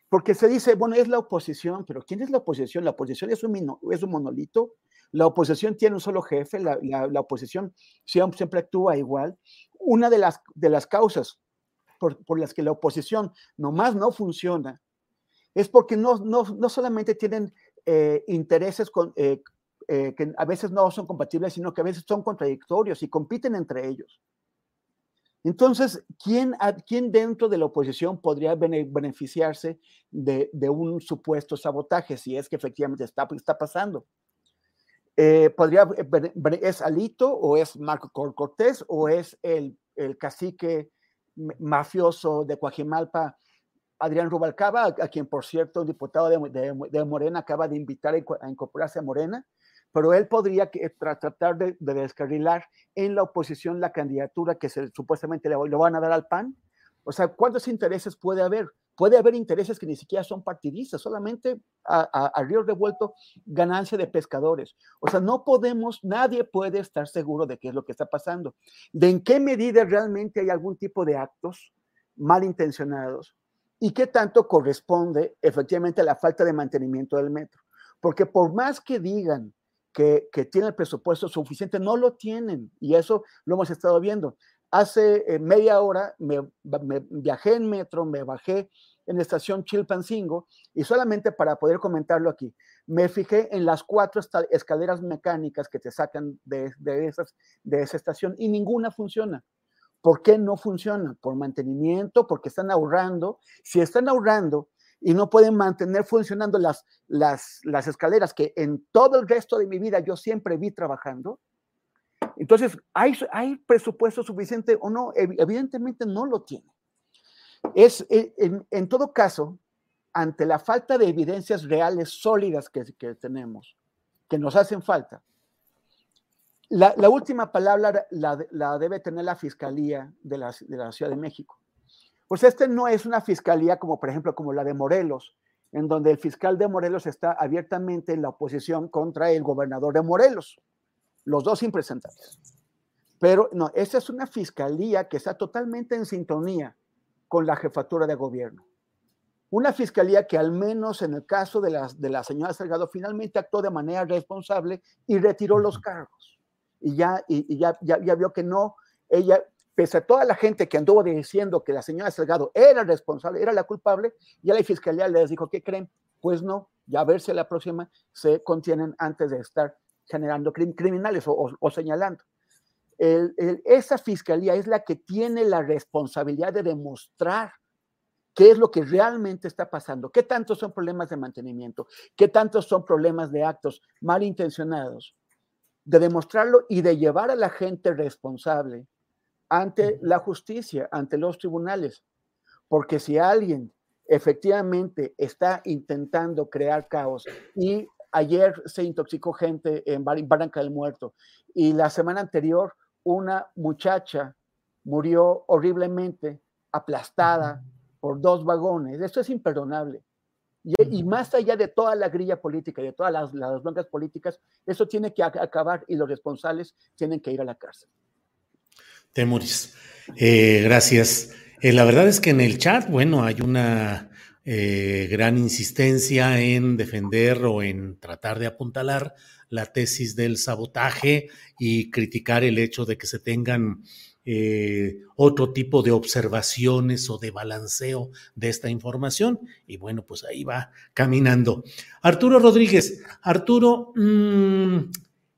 Porque se dice, bueno, es la oposición, pero ¿quién es la oposición? La oposición es un, es un monolito, la oposición tiene un solo jefe, la, la, oposición siempre, actúa igual. Una de las, de las causas por, por, las que la oposición nomás no funciona es porque no, no, no solamente tienen eh, intereses eh, eh, que a veces no son compatibles, sino que a veces son contradictorios y compiten entre ellos. Entonces, ¿quién, ¿quién dentro de la oposición podría beneficiarse de, un supuesto sabotaje si es que efectivamente está, está pasando? Podría, ¿Es Alito o es Marco Cortés o es el, el cacique mafioso de Coajimalpa, Adrián Rubalcaba, a, quien por cierto un diputado de, de, de Morena acaba de invitar a incorporarse a Morena? pero él podría tratar de, descarrilar en la oposición la candidatura que supuestamente le, van a dar al PAN. O sea, ¿cuántos intereses puede haber? Puede haber intereses que ni siquiera son partidistas, solamente a, a, río revuelto ganancia de pescadores. O sea, no podemos, nadie puede estar seguro de qué es lo que está pasando, de en qué medida realmente hay algún tipo de actos malintencionados y qué tanto corresponde efectivamente a la falta de mantenimiento del metro. Porque por más que digan que, que tienen el presupuesto suficiente, no lo tienen. Y eso lo hemos estado viendo. Hace eh, media hora me, viajé en metro, me bajé en la estación Chilpancingo y solamente para poder comentarlo aquí, me fijé en las cuatro escaleras mecánicas que te sacan de, esa estación y ninguna funciona. ¿Por qué no funciona? Por mantenimiento, porque están ahorrando. Si están ahorrando, y no pueden mantener funcionando las, las, las escaleras que en todo el resto de mi vida yo siempre vi trabajando. Entonces, ¿hay, hay presupuesto suficiente o no? Evidentemente no lo tiene. Es, e, en, en todo caso, ante la falta de evidencias reales, sólidas que, que tenemos, que nos hacen falta, la, la última palabra la, la, debe tener la Fiscalía de la, de la Ciudad de México. Pues este no es una fiscalía como, por ejemplo, como la de Morelos, en donde el fiscal de Morelos está abiertamente en la oposición contra el gobernador de Morelos, los dos impresentables. Pero no, esta es una fiscalía que está totalmente en sintonía con la jefatura de gobierno. Una fiscalía que al menos en el caso de la, de la señora Salgado finalmente actuó de manera responsable y retiró los cargos. Y ya, y, ya, ya, vio que no, ella pese a toda la gente que anduvo diciendo que la señora Salgado era responsable, era la culpable, ya la fiscalía les dijo, ¿qué creen? Pues no, ya a ver si la próxima se contienen antes de estar generando criminales o, señalando. esa fiscalía es la que tiene la responsabilidad de demostrar qué es lo que realmente está pasando, qué tantos son problemas de mantenimiento, qué tantos son problemas de actos malintencionados, de demostrarlo y de llevar a la gente responsable ante la justicia, ante los tribunales. Porque si alguien efectivamente está intentando crear caos y ayer se intoxicó gente en Barranca del Muerto y la semana anterior una muchacha murió horriblemente aplastada por dos vagones. Esto es imperdonable. Y, más allá de toda la grilla política y de todas las, las blancas políticas, eso tiene que acabar y los responsables tienen que ir a la cárcel. Temuris. Eh, gracias. Eh, la verdad es que en el chat, bueno, hay una eh, gran insistencia en defender o en tratar de apuntalar la tesis del sabotaje y criticar el hecho de que se tengan otro tipo de observaciones o de balanceo de esta información. Y bueno, pues ahí va caminando. Arturo Rodríguez, Arturo, mmm,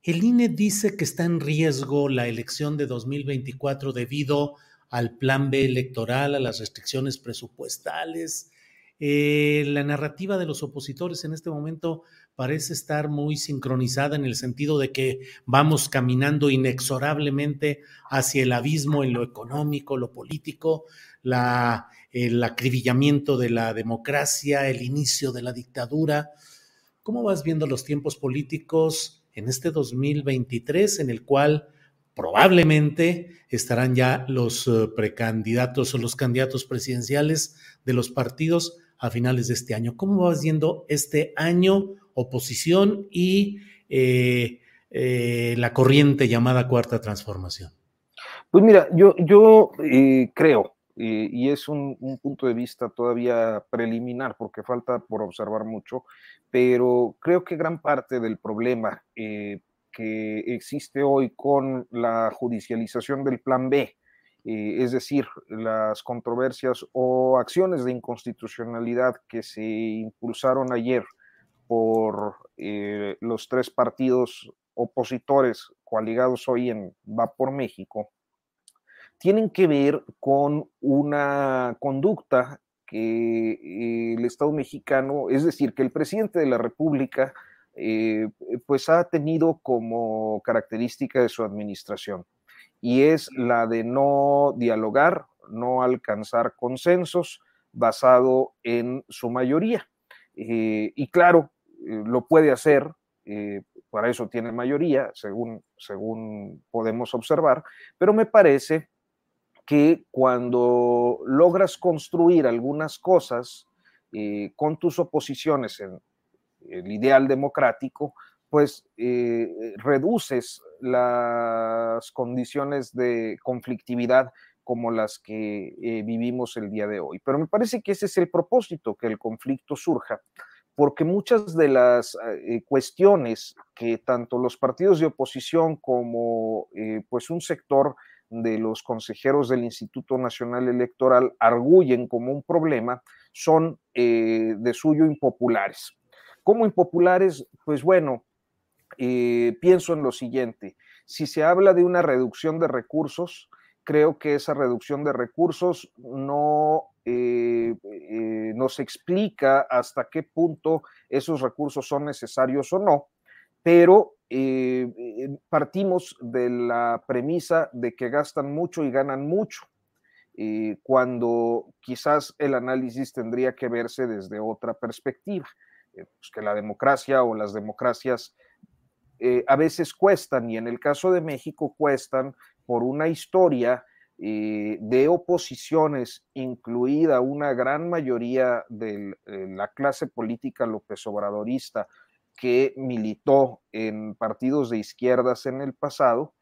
el INE dice que está en riesgo la elección de 2024 debido al plan B electoral, a las restricciones presupuestales. Eh, la narrativa de los opositores en este momento parece estar muy sincronizada en el sentido de que vamos caminando inexorablemente hacia el abismo en lo económico, lo político, el acribillamiento de la democracia, el inicio de la dictadura. ¿Cómo vas viendo los tiempos políticos? en este 2023 en el cual probablemente estarán ya los eh, precandidatos o los candidatos presidenciales de los partidos a finales de este año. ¿Cómo vas viendo este año, oposición y eh, eh, la corriente llamada Cuarta Transformación? Pues mira, yo, yo eh, creo, y es un, un, punto de vista todavía preliminar porque falta por observar mucho, pero creo que gran parte del problema que existe hoy con la judicialización del Plan B, es decir, las controversias o acciones de inconstitucionalidad que se impulsaron ayer por eh, los tres partidos opositores coaligados hoy en Va por México, tienen que ver con una conducta que eh, el Estado mexicano, es decir, que el presidente de la República, pues ha tenido como característica de su administración y es la de no dialogar, no alcanzar consensos basado en su mayoría. Eh, y claro, eh, lo puede hacer, eh, para eso tiene mayoría, según, según podemos observar, pero me parece que cuando logras construir algunas cosas con tus oposiciones en el ideal democrático, pues eh, reduces las condiciones de conflictividad como las que eh, vivimos el día de hoy. Pero me parece que ese es el propósito, que el conflicto surja, porque muchas de las eh, cuestiones que tanto los partidos de oposición como pues un sector de los consejeros del Instituto Nacional Electoral arguyen como un problema son de suyo impopulares. ¿Cómo impopulares? Pues bueno, eh, pienso en lo siguiente, si se habla de una reducción de recursos, creo que esa reducción de recursos no eh, eh, nos explica hasta qué punto esos recursos son necesarios o no, pero partimos de la premisa de que gastan mucho y ganan mucho. cuando quizás el análisis tendría que verse desde otra perspectiva, pues que la democracia o las democracias eh, a veces cuestan, y en el caso de México cuestan por una historia eh, de oposiciones, incluida una gran mayoría de eh, la clase política López Obradorista que militó en partidos de izquierdas en el pasado,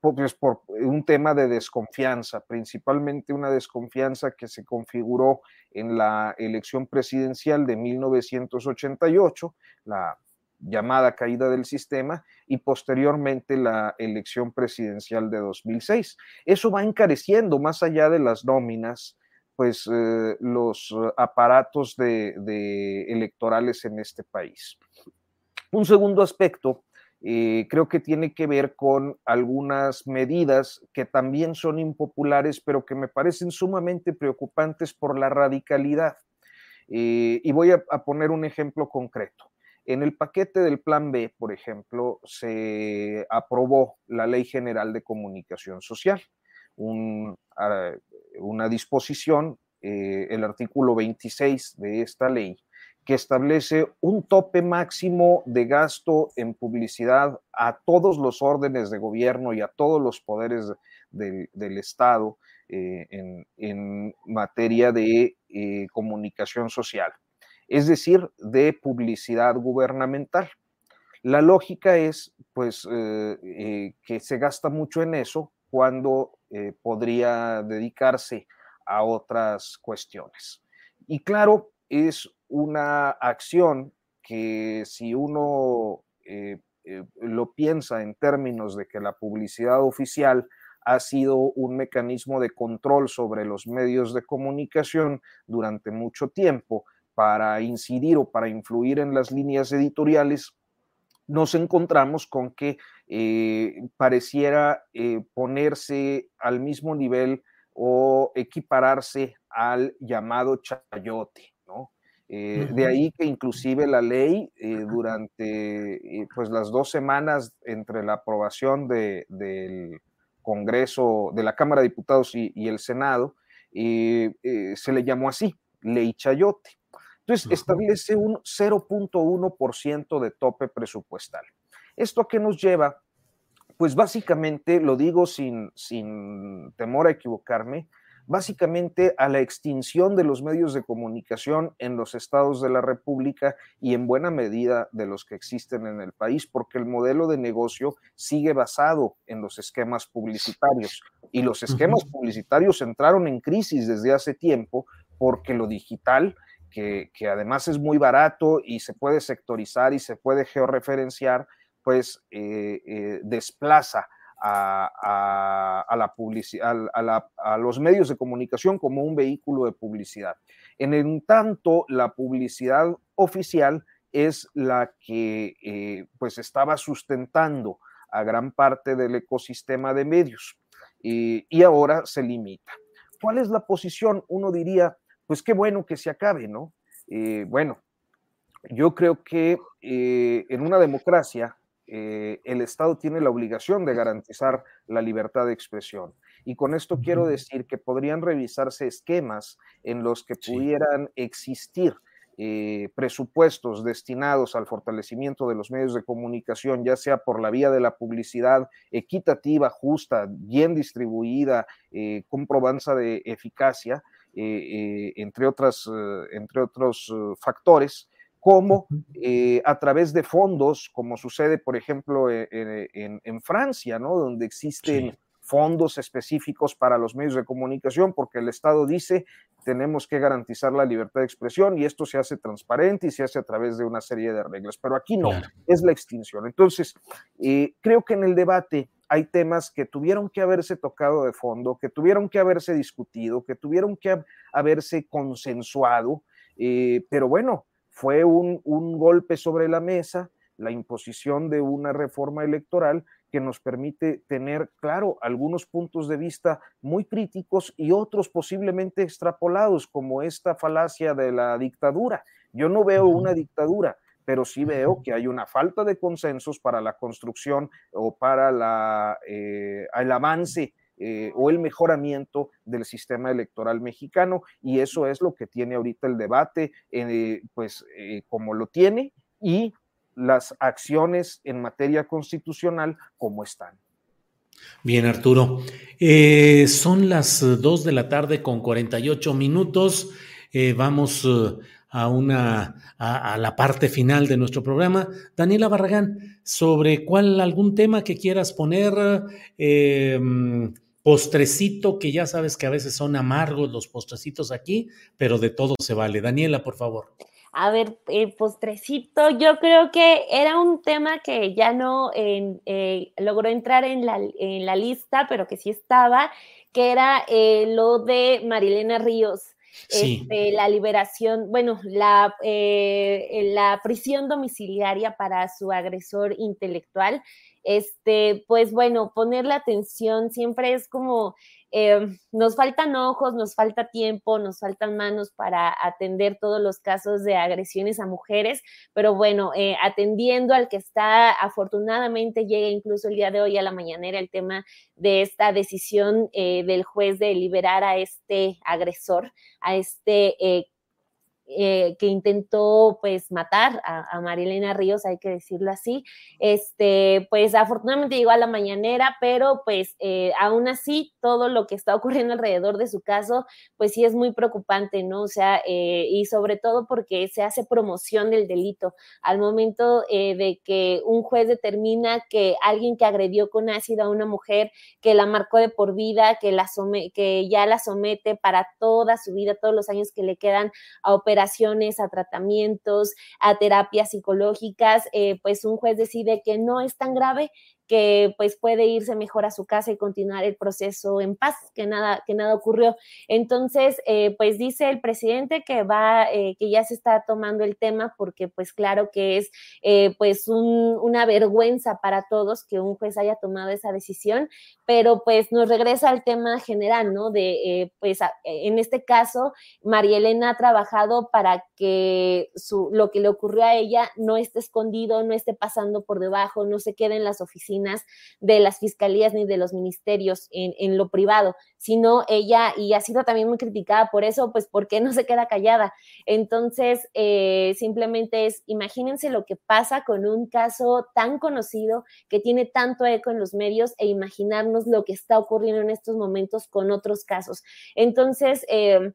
pues por un tema de desconfianza, principalmente una desconfianza que se configuró en la elección presidencial de 1988, la llamada caída del sistema y posteriormente la elección presidencial de 2006. Eso va encareciendo más allá de las nóminas, pues eh, los aparatos de, electorales en este país. Un segundo aspecto eh, creo que tiene que ver con algunas medidas que también son impopulares, pero que me parecen sumamente preocupantes por la radicalidad. Eh, y voy a poner un ejemplo concreto. En el paquete del Plan B, por ejemplo, se aprobó la Ley General de Comunicación Social, ah, una disposición, eh, el artículo 26 de esta ley, que establece un tope máximo de gasto en publicidad a todos los órdenes de gobierno y a todos los poderes del Estado eh, en, materia de eh, comunicación social es decir, de publicidad gubernamental. La lógica es, pues, eh, eh, que se gasta mucho en eso cuando eh, podría dedicarse a otras cuestiones. Y claro, es una acción que si uno lo piensa en términos de que la publicidad oficial ha sido un mecanismo de control sobre los medios de comunicación durante mucho tiempo, para incidir o para influir en las líneas editoriales, nos encontramos con que eh, pareciera eh, ponerse al mismo nivel o equipararse al llamado chayote, ¿no? Eh, de ahí que inclusive la ley durante pues las dos semanas entre la aprobación del Congreso, de la Cámara de Diputados y, y el Senado, se le llamó así, ley chayote. Entonces, establece un 0.1% de tope presupuestal. ¿Esto a qué nos lleva? Pues básicamente, lo digo sin, sin temor a equivocarme, básicamente a la extinción de los medios de comunicación en los estados de la República y en buena medida de los que existen en el país, porque el modelo de negocio sigue basado en los esquemas publicitarios. Y los esquemas publicitarios entraron en crisis desde hace tiempo porque lo digital, que, además es muy barato y se puede sectorizar y se puede georreferenciar, pues eh, eh, desplaza a, la a, los medios de comunicación como un vehículo de publicidad. En tanto, la publicidad oficial es la que eh, pues estaba sustentando a gran parte del ecosistema de medios y ahora se limita. ¿Cuál es la posición? Uno diría, pues qué bueno que se acabe, ¿no? Eh, bueno, yo creo que eh, en una democracia eh, el Estado tiene la obligación de garantizar la libertad de expresión. Y con esto quiero decir que podrían revisarse esquemas en los que pudieran existir eh, presupuestos destinados al fortalecimiento de los medios de comunicación, ya sea por la vía de la publicidad equitativa, justa, bien distribuida, eh, con probanza de eficacia, entre, otras, entre otros factores, como eh, a través de fondos, como sucede, por ejemplo, e, e, en, Francia, ¿no? Donde existen fondos específicos para los medios de comunicación, porque el Estado dice tenemos que garantizar la libertad de expresión y esto se hace transparente y se hace a través de una serie de reglas, pero aquí no, es la extinción. Entonces, eh, creo que en el debate hay temas que tuvieron que haberse tocado de fondo, que tuvieron que haberse discutido, que tuvieron que haberse consensuado, eh, pero bueno, fue un, golpe sobre la mesa, la imposición de una reforma electoral que nos permite tener, claro, algunos puntos de vista muy críticos y otros posiblemente extrapolados, como esta falacia de la dictadura. Yo no veo una dictadura, pero sí veo que hay una falta de consensos para la construcción o para eh, el avance eh, o el mejoramiento del sistema electoral mexicano y eso es lo que tiene ahorita el debate, eh, pues eh, como lo tiene y las acciones en materia constitucional como están. Bien, Arturo. son las 2 de la tarde con 48 minutos. vamos a, una, a, la parte final de nuestro programa. Daniela Barragán, sobre cuál algún tema que quieras poner, postrecito, que ya sabes que a veces son amargos los postrecitos aquí, pero de todo se vale. Daniela, por favor. A ver, eh, postrecito, yo creo que era un tema que ya no eh, logró entrar en la, en la, lista, pero que sí estaba, que era eh, lo de Marilena Ríos. Este, la liberación, bueno, la, la prisión domiciliaria para su agresor intelectual este, pues bueno, poner la atención siempre es como, eh, nos faltan ojos, nos falta tiempo, nos faltan manos para atender todos los casos de agresiones a mujeres, pero bueno, eh, atendiendo al que está, afortunadamente llega incluso el día de hoy a la mañanera el tema de esta decisión eh, del juez de liberar a este agresor, a este eh, que intentó pues matar a, Marilena Ríos, hay que decirlo así, este, pues afortunadamente llegó a la mañanera, pero pues eh, aún así todo lo que está ocurriendo alrededor de su caso, pues sí es muy preocupante, ¿no? O sea, eh, y sobre todo porque se hace promoción del delito al momento de que un juez determina que alguien que agredió con ácido a una mujer, que la marcó de por vida, que, la que ya la somete para toda su vida, todos los años que le quedan a operar a tratamientos, a terapias psicológicas, eh, pues un juez decide que no es tan grave que pues puede irse mejor a su casa y continuar el proceso en paz, que nada, que nada ocurrió. Entonces, eh, pues dice el presidente que va, eh, que ya se está tomando el tema porque pues claro que es pues una vergüenza para todos que un juez haya tomado esa decisión, pero pues nos regresa al tema general, ¿no? De, eh, pues en este caso, María Elena ha trabajado para que su, lo que le ocurrió a ella no esté escondido, no esté pasando por debajo, no se quede en las oficinas de las fiscalías ni de los ministerios en, en lo privado, sino ella, y ha sido también muy criticada por eso, pues ¿por qué no se queda callada? Entonces, eh, simplemente es, imagínense lo que pasa con un caso tan conocido que tiene tanto eco en los medios e imaginarnos lo que está ocurriendo en estos momentos con otros casos. Entonces, eh,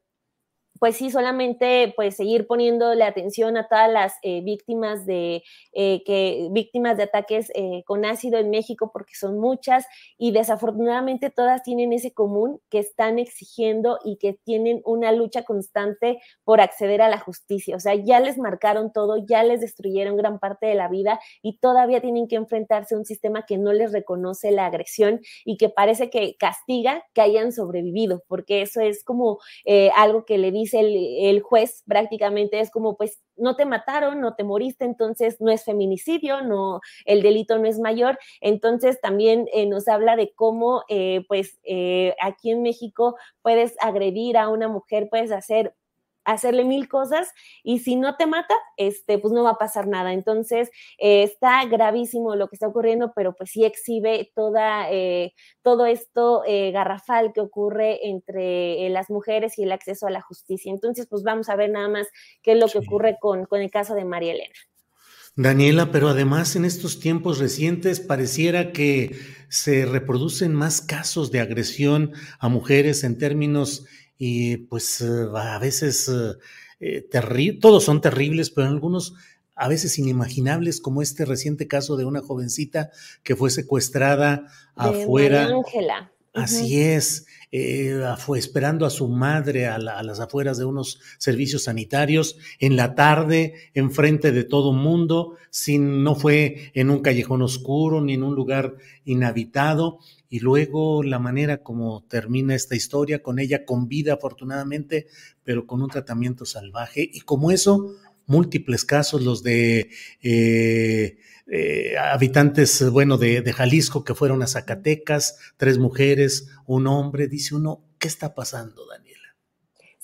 pues sí, solamente pues seguir poniéndole atención a todas las eh, víctimas de eh, que víctimas de ataques eh, con ácido en México, porque son muchas y desafortunadamente todas tienen ese común que están exigiendo y que tienen una lucha constante por acceder a la justicia. O sea, ya les marcaron todo, ya les destruyeron gran parte de la vida y todavía tienen que enfrentarse a un sistema que no les reconoce la agresión y que parece que castiga que hayan sobrevivido, porque eso es como algo que le dice el, juez prácticamente es como, pues no te mataron, no te moriste, entonces no es feminicidio, no, el delito no es mayor. Entonces también eh, nos habla de cómo, eh, pues eh, aquí en México puedes agredir a una mujer, puedes hacer hacerle mil cosas y si no te mata, este, pues no va a pasar nada. Entonces, eh, está gravísimo lo que está ocurriendo, pero pues sí exhibe toda, eh, todo esto eh, garrafal que ocurre entre las mujeres y el acceso a la justicia. Entonces, pues vamos a ver nada más qué es lo que ocurre con, con el caso de María Elena. Daniela, pero además en estos tiempos recientes pareciera que se reproducen más casos de agresión a mujeres en términos y pues eh, a veces eh, todos son terribles, pero algunos a veces inimaginables, como este reciente caso de una jovencita que fue secuestrada afuera. Ángela. Así es, eh, fue esperando a su madre a, las afueras de unos servicios sanitarios en la tarde, enfrente de todo mundo, sin, no fue en un callejón oscuro ni en un lugar inhabitado. Y luego la manera como termina esta historia, con ella con vida afortunadamente, pero con un tratamiento salvaje. Y como eso, múltiples casos, los de... Eh, eh, habitantes, bueno, de, de, Jalisco que fueron a Zacatecas, tres mujeres, un hombre. Dice uno, ¿qué está pasando, Daniela?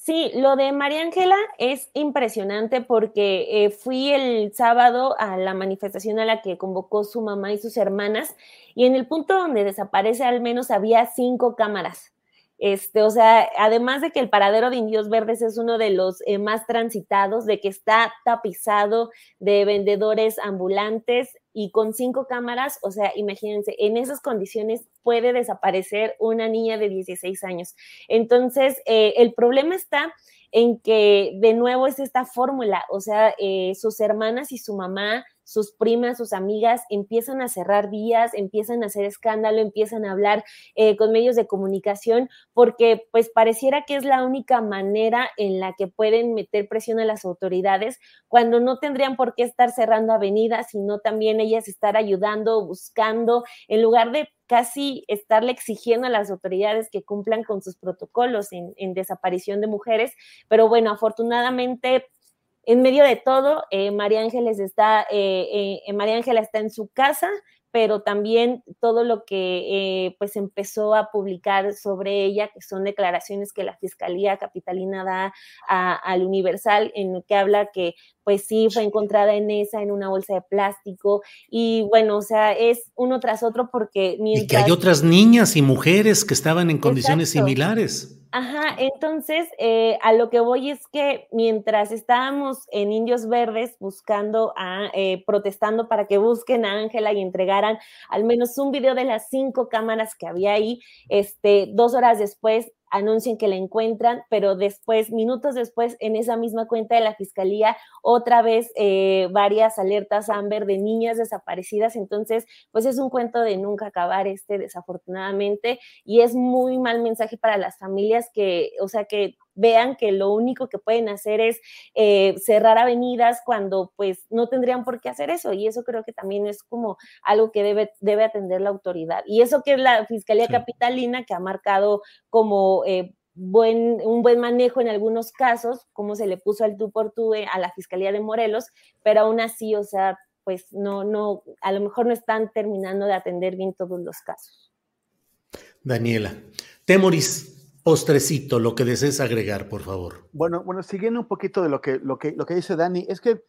Sí, lo de María Ángela es impresionante porque eh, fui el sábado a la manifestación a la que convocó su mamá y sus hermanas y en el punto donde desaparece al menos había cinco cámaras. Este, o sea, además de que el paradero de Indios Verdes es uno de los eh, más transitados, de que está tapizado de vendedores ambulantes y con cinco cámaras, o sea, imagínense, en esas condiciones puede desaparecer una niña de 16 años. Entonces, eh, el problema está en que de nuevo es esta fórmula, o sea, eh, sus hermanas y su mamá sus primas, sus amigas empiezan a cerrar vías, empiezan a hacer escándalo, empiezan a hablar eh, con medios de comunicación, porque pues pareciera que es la única manera en la que pueden meter presión a las autoridades cuando no tendrían por qué estar cerrando avenidas, sino también ellas estar ayudando, buscando, en lugar de casi estarle exigiendo a las autoridades que cumplan con sus protocolos en, en desaparición de mujeres. Pero bueno, afortunadamente en medio de todo, eh, María Ángeles está, eh, eh, María Ángela está en su casa, pero también todo lo que pues empezó a publicar sobre ella, que son declaraciones que la Fiscalía Capitalina da al Universal, en que habla que pues sí fue encontrada en esa, en una bolsa de plástico, y bueno, o sea, es uno tras otro porque Y que hay otras niñas y mujeres que estaban en condiciones similares. Ajá, entonces eh, a lo que voy es que mientras estábamos en Indios Verdes buscando, a, eh, protestando para que busquen a Ángela y al menos un video de las cinco cámaras que había ahí, este, dos horas después anuncian que la encuentran, pero después, minutos después, en esa misma cuenta de la fiscalía, otra vez eh, varias alertas Amber de niñas desaparecidas. Entonces, pues es un cuento de nunca acabar este, desafortunadamente, y es muy mal mensaje para las familias que, o sea, que vean que lo único que pueden hacer es eh, cerrar avenidas cuando pues no tendrían por qué hacer eso. Y eso creo que también es como algo que debe, debe atender la autoridad. Y eso que es la Fiscalía Capitalina que ha marcado como... Eh, buen, un buen manejo en algunos casos, como se le puso al tú por tú a la Fiscalía de Morelos, pero aún así, o sea, pues no, no, a lo mejor no están terminando de atender bien todos los casos. Daniela, Temoris, postrecito, lo que desees agregar, por favor. Bueno, bueno, siguiendo un poquito de lo que, lo que, lo que dice Dani, es que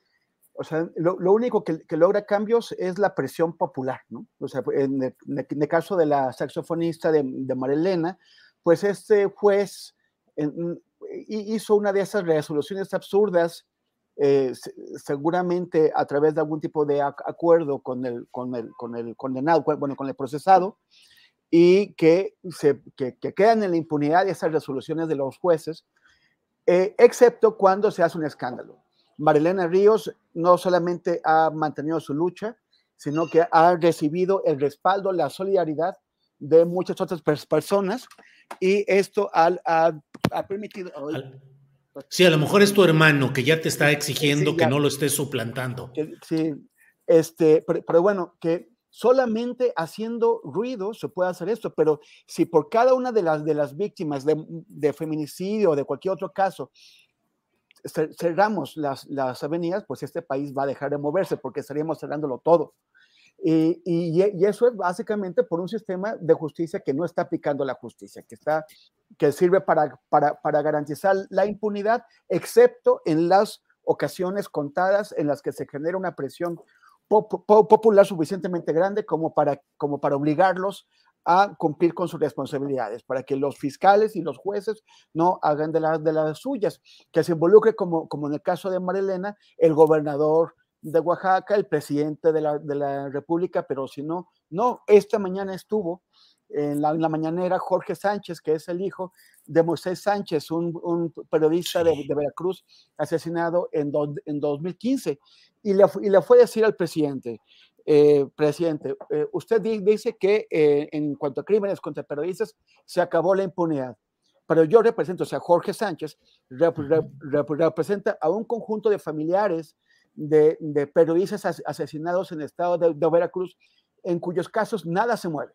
o sea, lo, único que, logra cambios es la presión popular, ¿no? O sea, en el, caso de la saxofonista de, de Marilena, pues este juez hizo una de esas resoluciones absurdas, eh, seguramente a través de algún tipo de acuerdo con el, con el, con el condenado, bueno, con el procesado, y que, se, que, quedan en la impunidad esas resoluciones de los jueces, eh, excepto cuando se hace un escándalo. Marilena Ríos no solamente ha mantenido su lucha, sino que ha recibido el respaldo, la solidaridad de muchas otras personas y esto ha, permitido... Sí, a lo mejor es tu hermano que ya te está exigiendo que no lo estés suplantando. Sí, este, pero, bueno, que solamente haciendo ruido se puede hacer esto, pero si por cada una de las, de las víctimas de, de feminicidio o de cualquier otro caso cerramos las, las avenidas, pues este país va a dejar de moverse porque estaríamos cerrándolo todo. Y, y, eso es básicamente por un sistema de justicia que no está aplicando la justicia, que, está, que sirve para, para, para garantizar la impunidad, excepto en las ocasiones contadas en las que se genera una presión popular suficientemente grande como para, como para obligarlos a cumplir con sus responsabilidades, para que los fiscales y los jueces no hagan de, de las suyas, que se involucre, como, como en el caso de Marilena, el gobernador de Oaxaca, el presidente de la, de la República, pero si no, no, esta mañana estuvo en la, la, mañanera Jorge Sánchez, que es el hijo de Moisés Sánchez, un, un periodista de, de, Veracruz asesinado en, en 2015, y le, y le fue a decir al presidente, eh, presidente, eh, usted dice que eh, en cuanto a crímenes contra periodistas se acabó la impunidad, pero yo represento, o sea, Jorge Sánchez representa a un conjunto de familiares de, periodistas asesinados en el estado de, Veracruz, en cuyos casos nada se mueve,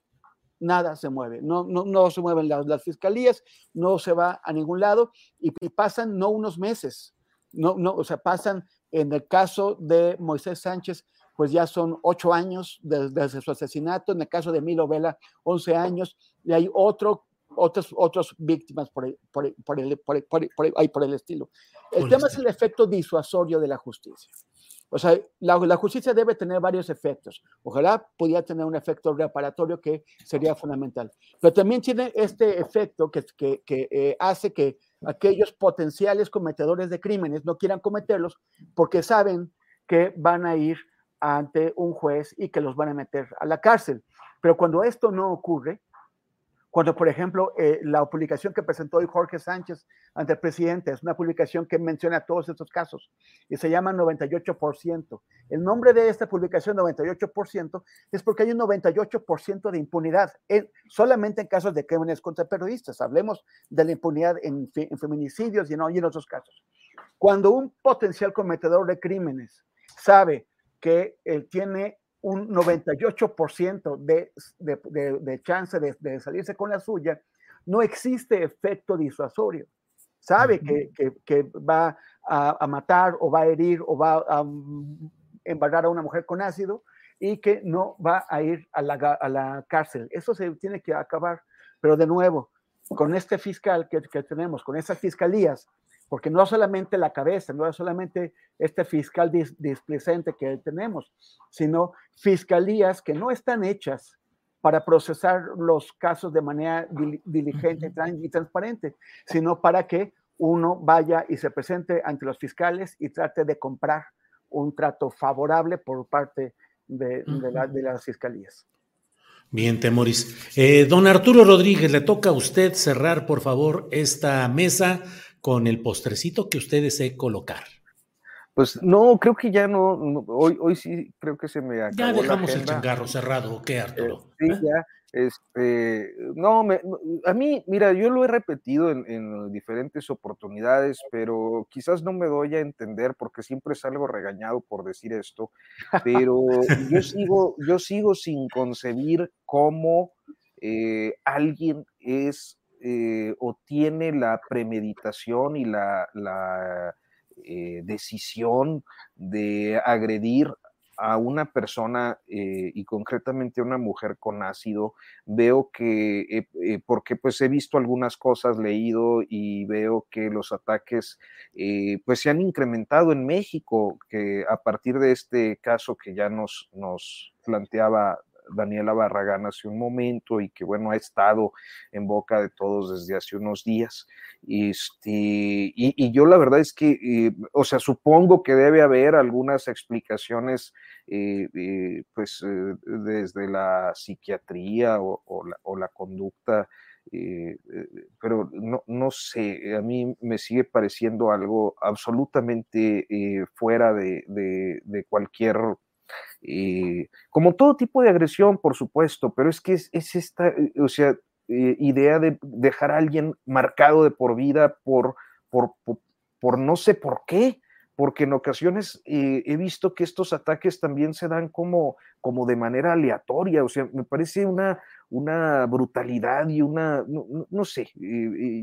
nada se mueve, no, no, no se mueven las, fiscalías, no se va a ningún lado y, y pasan no unos meses, no, no, o sea, pasan en el caso de Moisés Sánchez pues ya son ocho años desde, su asesinato, en el caso de Milo Vela, once años, y hay otro, otras otros víctimas por, por, por, el, por, el estilo. El tema es el efecto disuasorio de la justicia. O sea, la, justicia debe tener varios efectos. Ojalá pudiera tener un efecto reparatorio que sería fundamental. Pero también tiene este efecto que, que, que eh, hace que aquellos potenciales cometedores de crímenes no quieran cometerlos porque saben que van a ir ante un juez y que los van a meter a la cárcel. Pero cuando esto no ocurre, cuando, por ejemplo, eh, la publicación que presentó hoy Jorge Sánchez ante el presidente es una publicación que menciona todos estos casos y se llama 98%. El nombre de esta publicación, 98%, es porque hay un 98% de impunidad solamente en casos de crímenes contra periodistas. Hablemos de la impunidad en, feminicidios y, no, y en otros casos. Cuando un potencial cometedor de crímenes sabe que él tiene un 98% de, de, de, chance de, salirse con la suya, no existe efecto disuasorio. Sabe que, que, va a, matar o va a herir o va a embarrar a una mujer con ácido y que no va a ir a la, a la cárcel. Eso se tiene que acabar. Pero de nuevo, con este fiscal que, que tenemos, con esas fiscalías porque no solamente la cabeza, no es solamente este fiscal displicente que tenemos, sino fiscalías que no están hechas para procesar los casos de manera diligente y transparente, sino para que uno vaya y se presente ante los fiscales y trate de comprar un trato favorable por parte de, las fiscalías. Bien, Temoris. Eh, don Arturo Rodríguez, le toca a usted cerrar, por favor, esta mesa con el postrecito que usted desee colocar. Pues no, creo que ya no, hoy, hoy sí creo que se me acabó Ya dejamos el changarro cerrado, ¿qué, Arturo? Eh, sí, ya, este, no, me, a mí, mira, yo lo he repetido en, diferentes oportunidades, pero quizás no me doy a entender porque siempre salgo regañado por decir esto, pero yo sigo, yo sigo sin concebir cómo eh, alguien es eh, o tiene la premeditación y la, eh, decisión de agredir a una persona eh, y concretamente a una mujer con ácido, veo que, eh, porque pues he visto algunas cosas, leído y veo que los ataques pues se han incrementado en México, que a partir de este caso que ya nos, nos planteaba Daniela Barragán hace un momento y que, bueno, ha estado en boca de todos desde hace unos días. Este, y, yo la verdad es que, eh, o sea, supongo que debe haber algunas explicaciones, eh, eh, pues, desde la psiquiatría o, la, conducta. pero no, no, sé, a mí me sigue pareciendo algo absolutamente fuera de, de cualquier eh, como todo tipo de agresión, por supuesto, pero es que es, esta, eh, o sea, eh, idea de dejar a alguien marcado de por vida por, por, por, no sé por qué, porque en ocasiones he visto que estos ataques también se dan como, como de manera aleatoria, o sea, me parece una, una brutalidad y una, no, sé,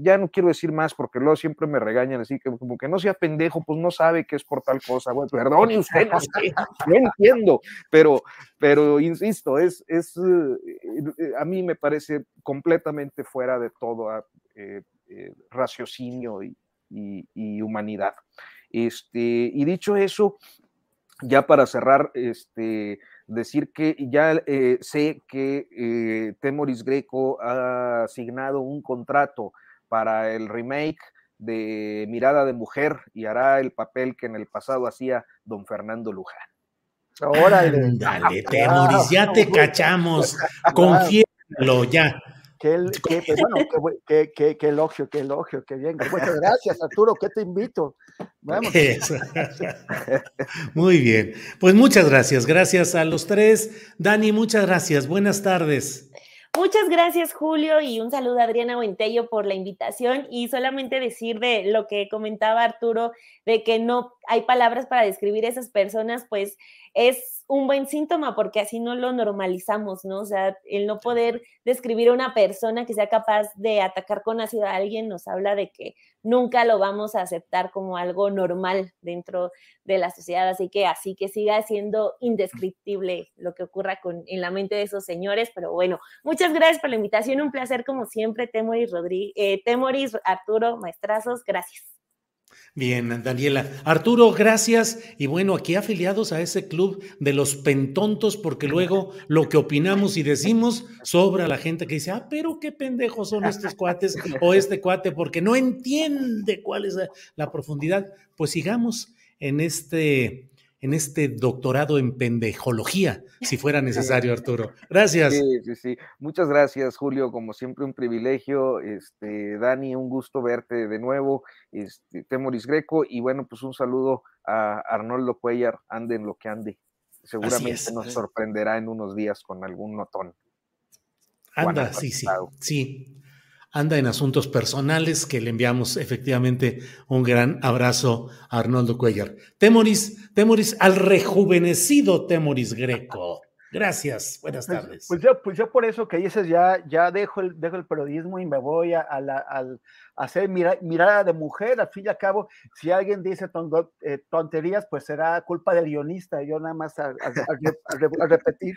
ya no quiero decir más porque luego siempre me regañan así, que como que no sea pendejo, pues no sabe que es por tal cosa, bueno, perdone usted, no sé, no entiendo, pero, pero insisto, es, es, eh, a mí me parece completamente fuera de todo eh, eh, raciocinio y, y, humanidad. Este, y dicho eso, ya para cerrar, este, decir que ya eh, sé que eh, Temoris Greco ha asignado un contrato para el remake de Mirada de Mujer y hará el papel que en el pasado hacía don Fernando Luján. Órale. Dale, Temoris, ya te cachamos. Confiésalo ya. Qué, pues, bueno, qué, qué, qué, elogio, qué elogio, qué bien. Muchas gracias, Arturo, ¿qué te invito? Vamos. Muy bien. Pues muchas gracias. Gracias a los tres. Dani, muchas gracias. Buenas tardes. Muchas gracias, Julio, y un saludo a Adriana Buentello por la invitación. Y solamente decir de lo que comentaba Arturo, de que no hay palabras para describir a esas personas, pues es un buen síntoma porque así no lo normalizamos, ¿no? O sea, el no poder describir a una persona que sea capaz de atacar con ácido a alguien nos habla de que nunca lo vamos a aceptar como algo normal dentro de la sociedad, así que así que siga siendo indescriptible lo que ocurra con, en la mente de esos señores, pero bueno, muchas gracias por la invitación, un placer como siempre, Temoris Rodríguez, eh, Temoris, Arturo, maestrazos, gracias. Bien, Daniela. Arturo, gracias. Y bueno, aquí afiliados a ese club de los pentontos, porque luego lo que opinamos y decimos sobra la gente que dice, ah, pero qué pendejos son estos cuates o este cuate, porque no entiende cuál es la profundidad. Pues sigamos en este en este doctorado en pendejología, si fuera necesario, Arturo. Gracias. Sí, sí, sí. Muchas gracias, Julio. Como siempre, un privilegio. Este, Dani, un gusto verte de nuevo. Este, Temoris Greco. Y bueno, pues un saludo a Arnoldo Cuellar, ande en lo que ande. Seguramente nos sorprenderá en unos días con algún notón. Anda, sí, sí. Sí anda en asuntos personales, que le enviamos efectivamente un gran abrazo a Arnoldo Cuellar. Temoris, Temoris, al rejuvenecido Temoris Greco. Gracias, buenas pues, tardes. Pues, yo, pues yo por eso que dices, ya, ya dejo, el, dejo el periodismo y me voy a, la, al, hacer mirada de mujer, al fin y al cabo, si alguien dice eh, tonterías, pues será culpa del guionista, yo nada más a, repetir.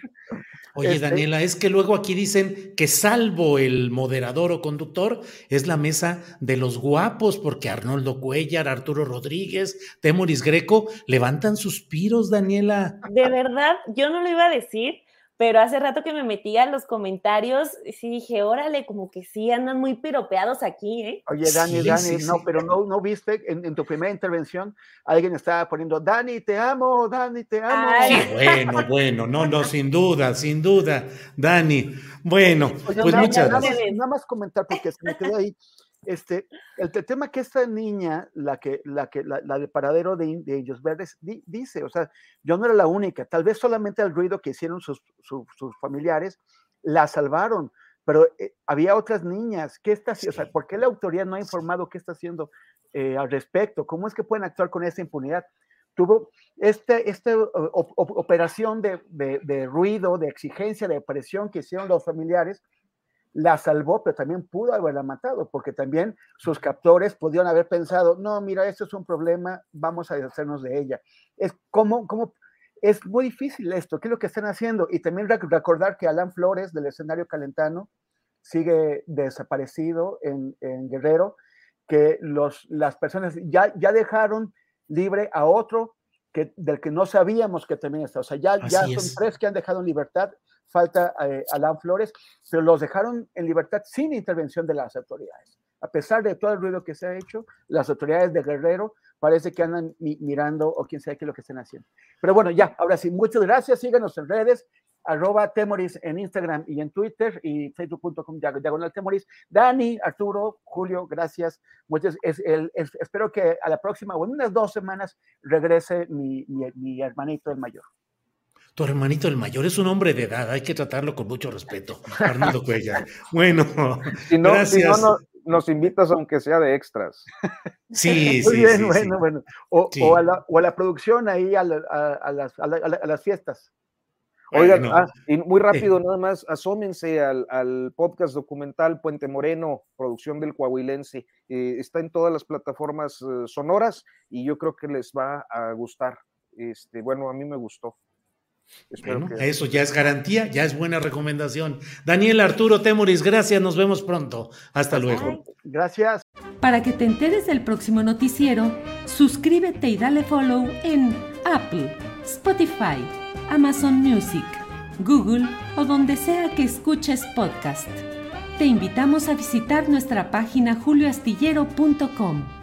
Oye, este Daniela, es que luego aquí dicen que salvo el moderador o conductor, es la mesa de los guapos, porque Arnoldo Cuellar, Arturo Rodríguez, Temoris Greco levantan suspiros, Daniela. De verdad, yo no lo iba a decir, pero hace rato que me metí a los comentarios, sí dije, órale, como que sí andan muy piropeados aquí, ¿eh? Oye, Dani, Dani, no, pero no, no viste en, tu primera intervención, alguien estaba poniendo, Dani, te amo, Dani, te amo. bueno, bueno, no, no, sin duda, sin duda, Dani. Bueno, pues muchas gracias. Nada más comentar, porque se me quedó ahí. Este, el, tema que esta niña, la que, la que, la, de paradero de, ellos verdes, dice, o sea, yo no era la única, tal vez solamente el ruido que hicieron sus, familiares la salvaron, pero eh, había otras niñas, ¿qué está haciendo? O sea, ¿por qué la autoridad no ha informado qué está haciendo eh, al respecto? ¿Cómo es que pueden actuar con esa impunidad? Tuvo este, esta operación de, de ruido, de exigencia, de presión que hicieron los familiares, la salvó, pero también pudo haberla matado, porque también sus captores podían haber pensado, no, mira, esto es un problema, vamos a deshacernos de ella. Es como, como es muy difícil esto, ¿qué es lo que están haciendo? Y también recordar que Alan Flores del escenario calentano sigue desaparecido en, Guerrero, que los, las personas ya, ya dejaron libre a otro que, del que no sabíamos que también está. O sea, ya, ya son tres que han dejado en libertad, falta eh, Alan Flores, pero los dejaron en libertad sin intervención de las autoridades. A pesar de todo el ruido que se ha hecho, las autoridades de Guerrero parece que andan mirando o quién sabe qué es lo que están haciendo. Pero bueno, ya, ahora sí, muchas gracias, síganos en redes, arroba Temoris en Instagram y en Twitter y facebook.com diagonal Temoris. Dani, Arturo, Julio, gracias. Muchas, espero que a la próxima o en unas dos semanas regrese mi, mi, hermanito el mayor. Tu hermanito el mayor es un hombre de edad, hay que tratarlo con mucho respeto, Arnaldo Cuellar. Bueno, gracias nos invitas aunque sea de extras. Sí, Muy sí, bien, bueno, bueno. O, a la, producción ahí a, las, fiestas. Oigan, ah, y muy rápido, nada más, asómense al, podcast documental Puente Moreno, producción del Coahuilense. Eh, está en todas las plataformas eh, sonoras y yo creo que les va a gustar. Este, bueno, a mí me gustó. Bueno, eso ya es garantía, ya es buena recomendación. Daniel Arturo Temoris, gracias, nos vemos pronto. Hasta luego. Gracias. Para que te enteres del próximo noticiero, suscríbete y dale follow en Apple, Spotify, Amazon Music, Google o donde sea que escuches podcast. Te invitamos a visitar nuestra página julioastillero.com.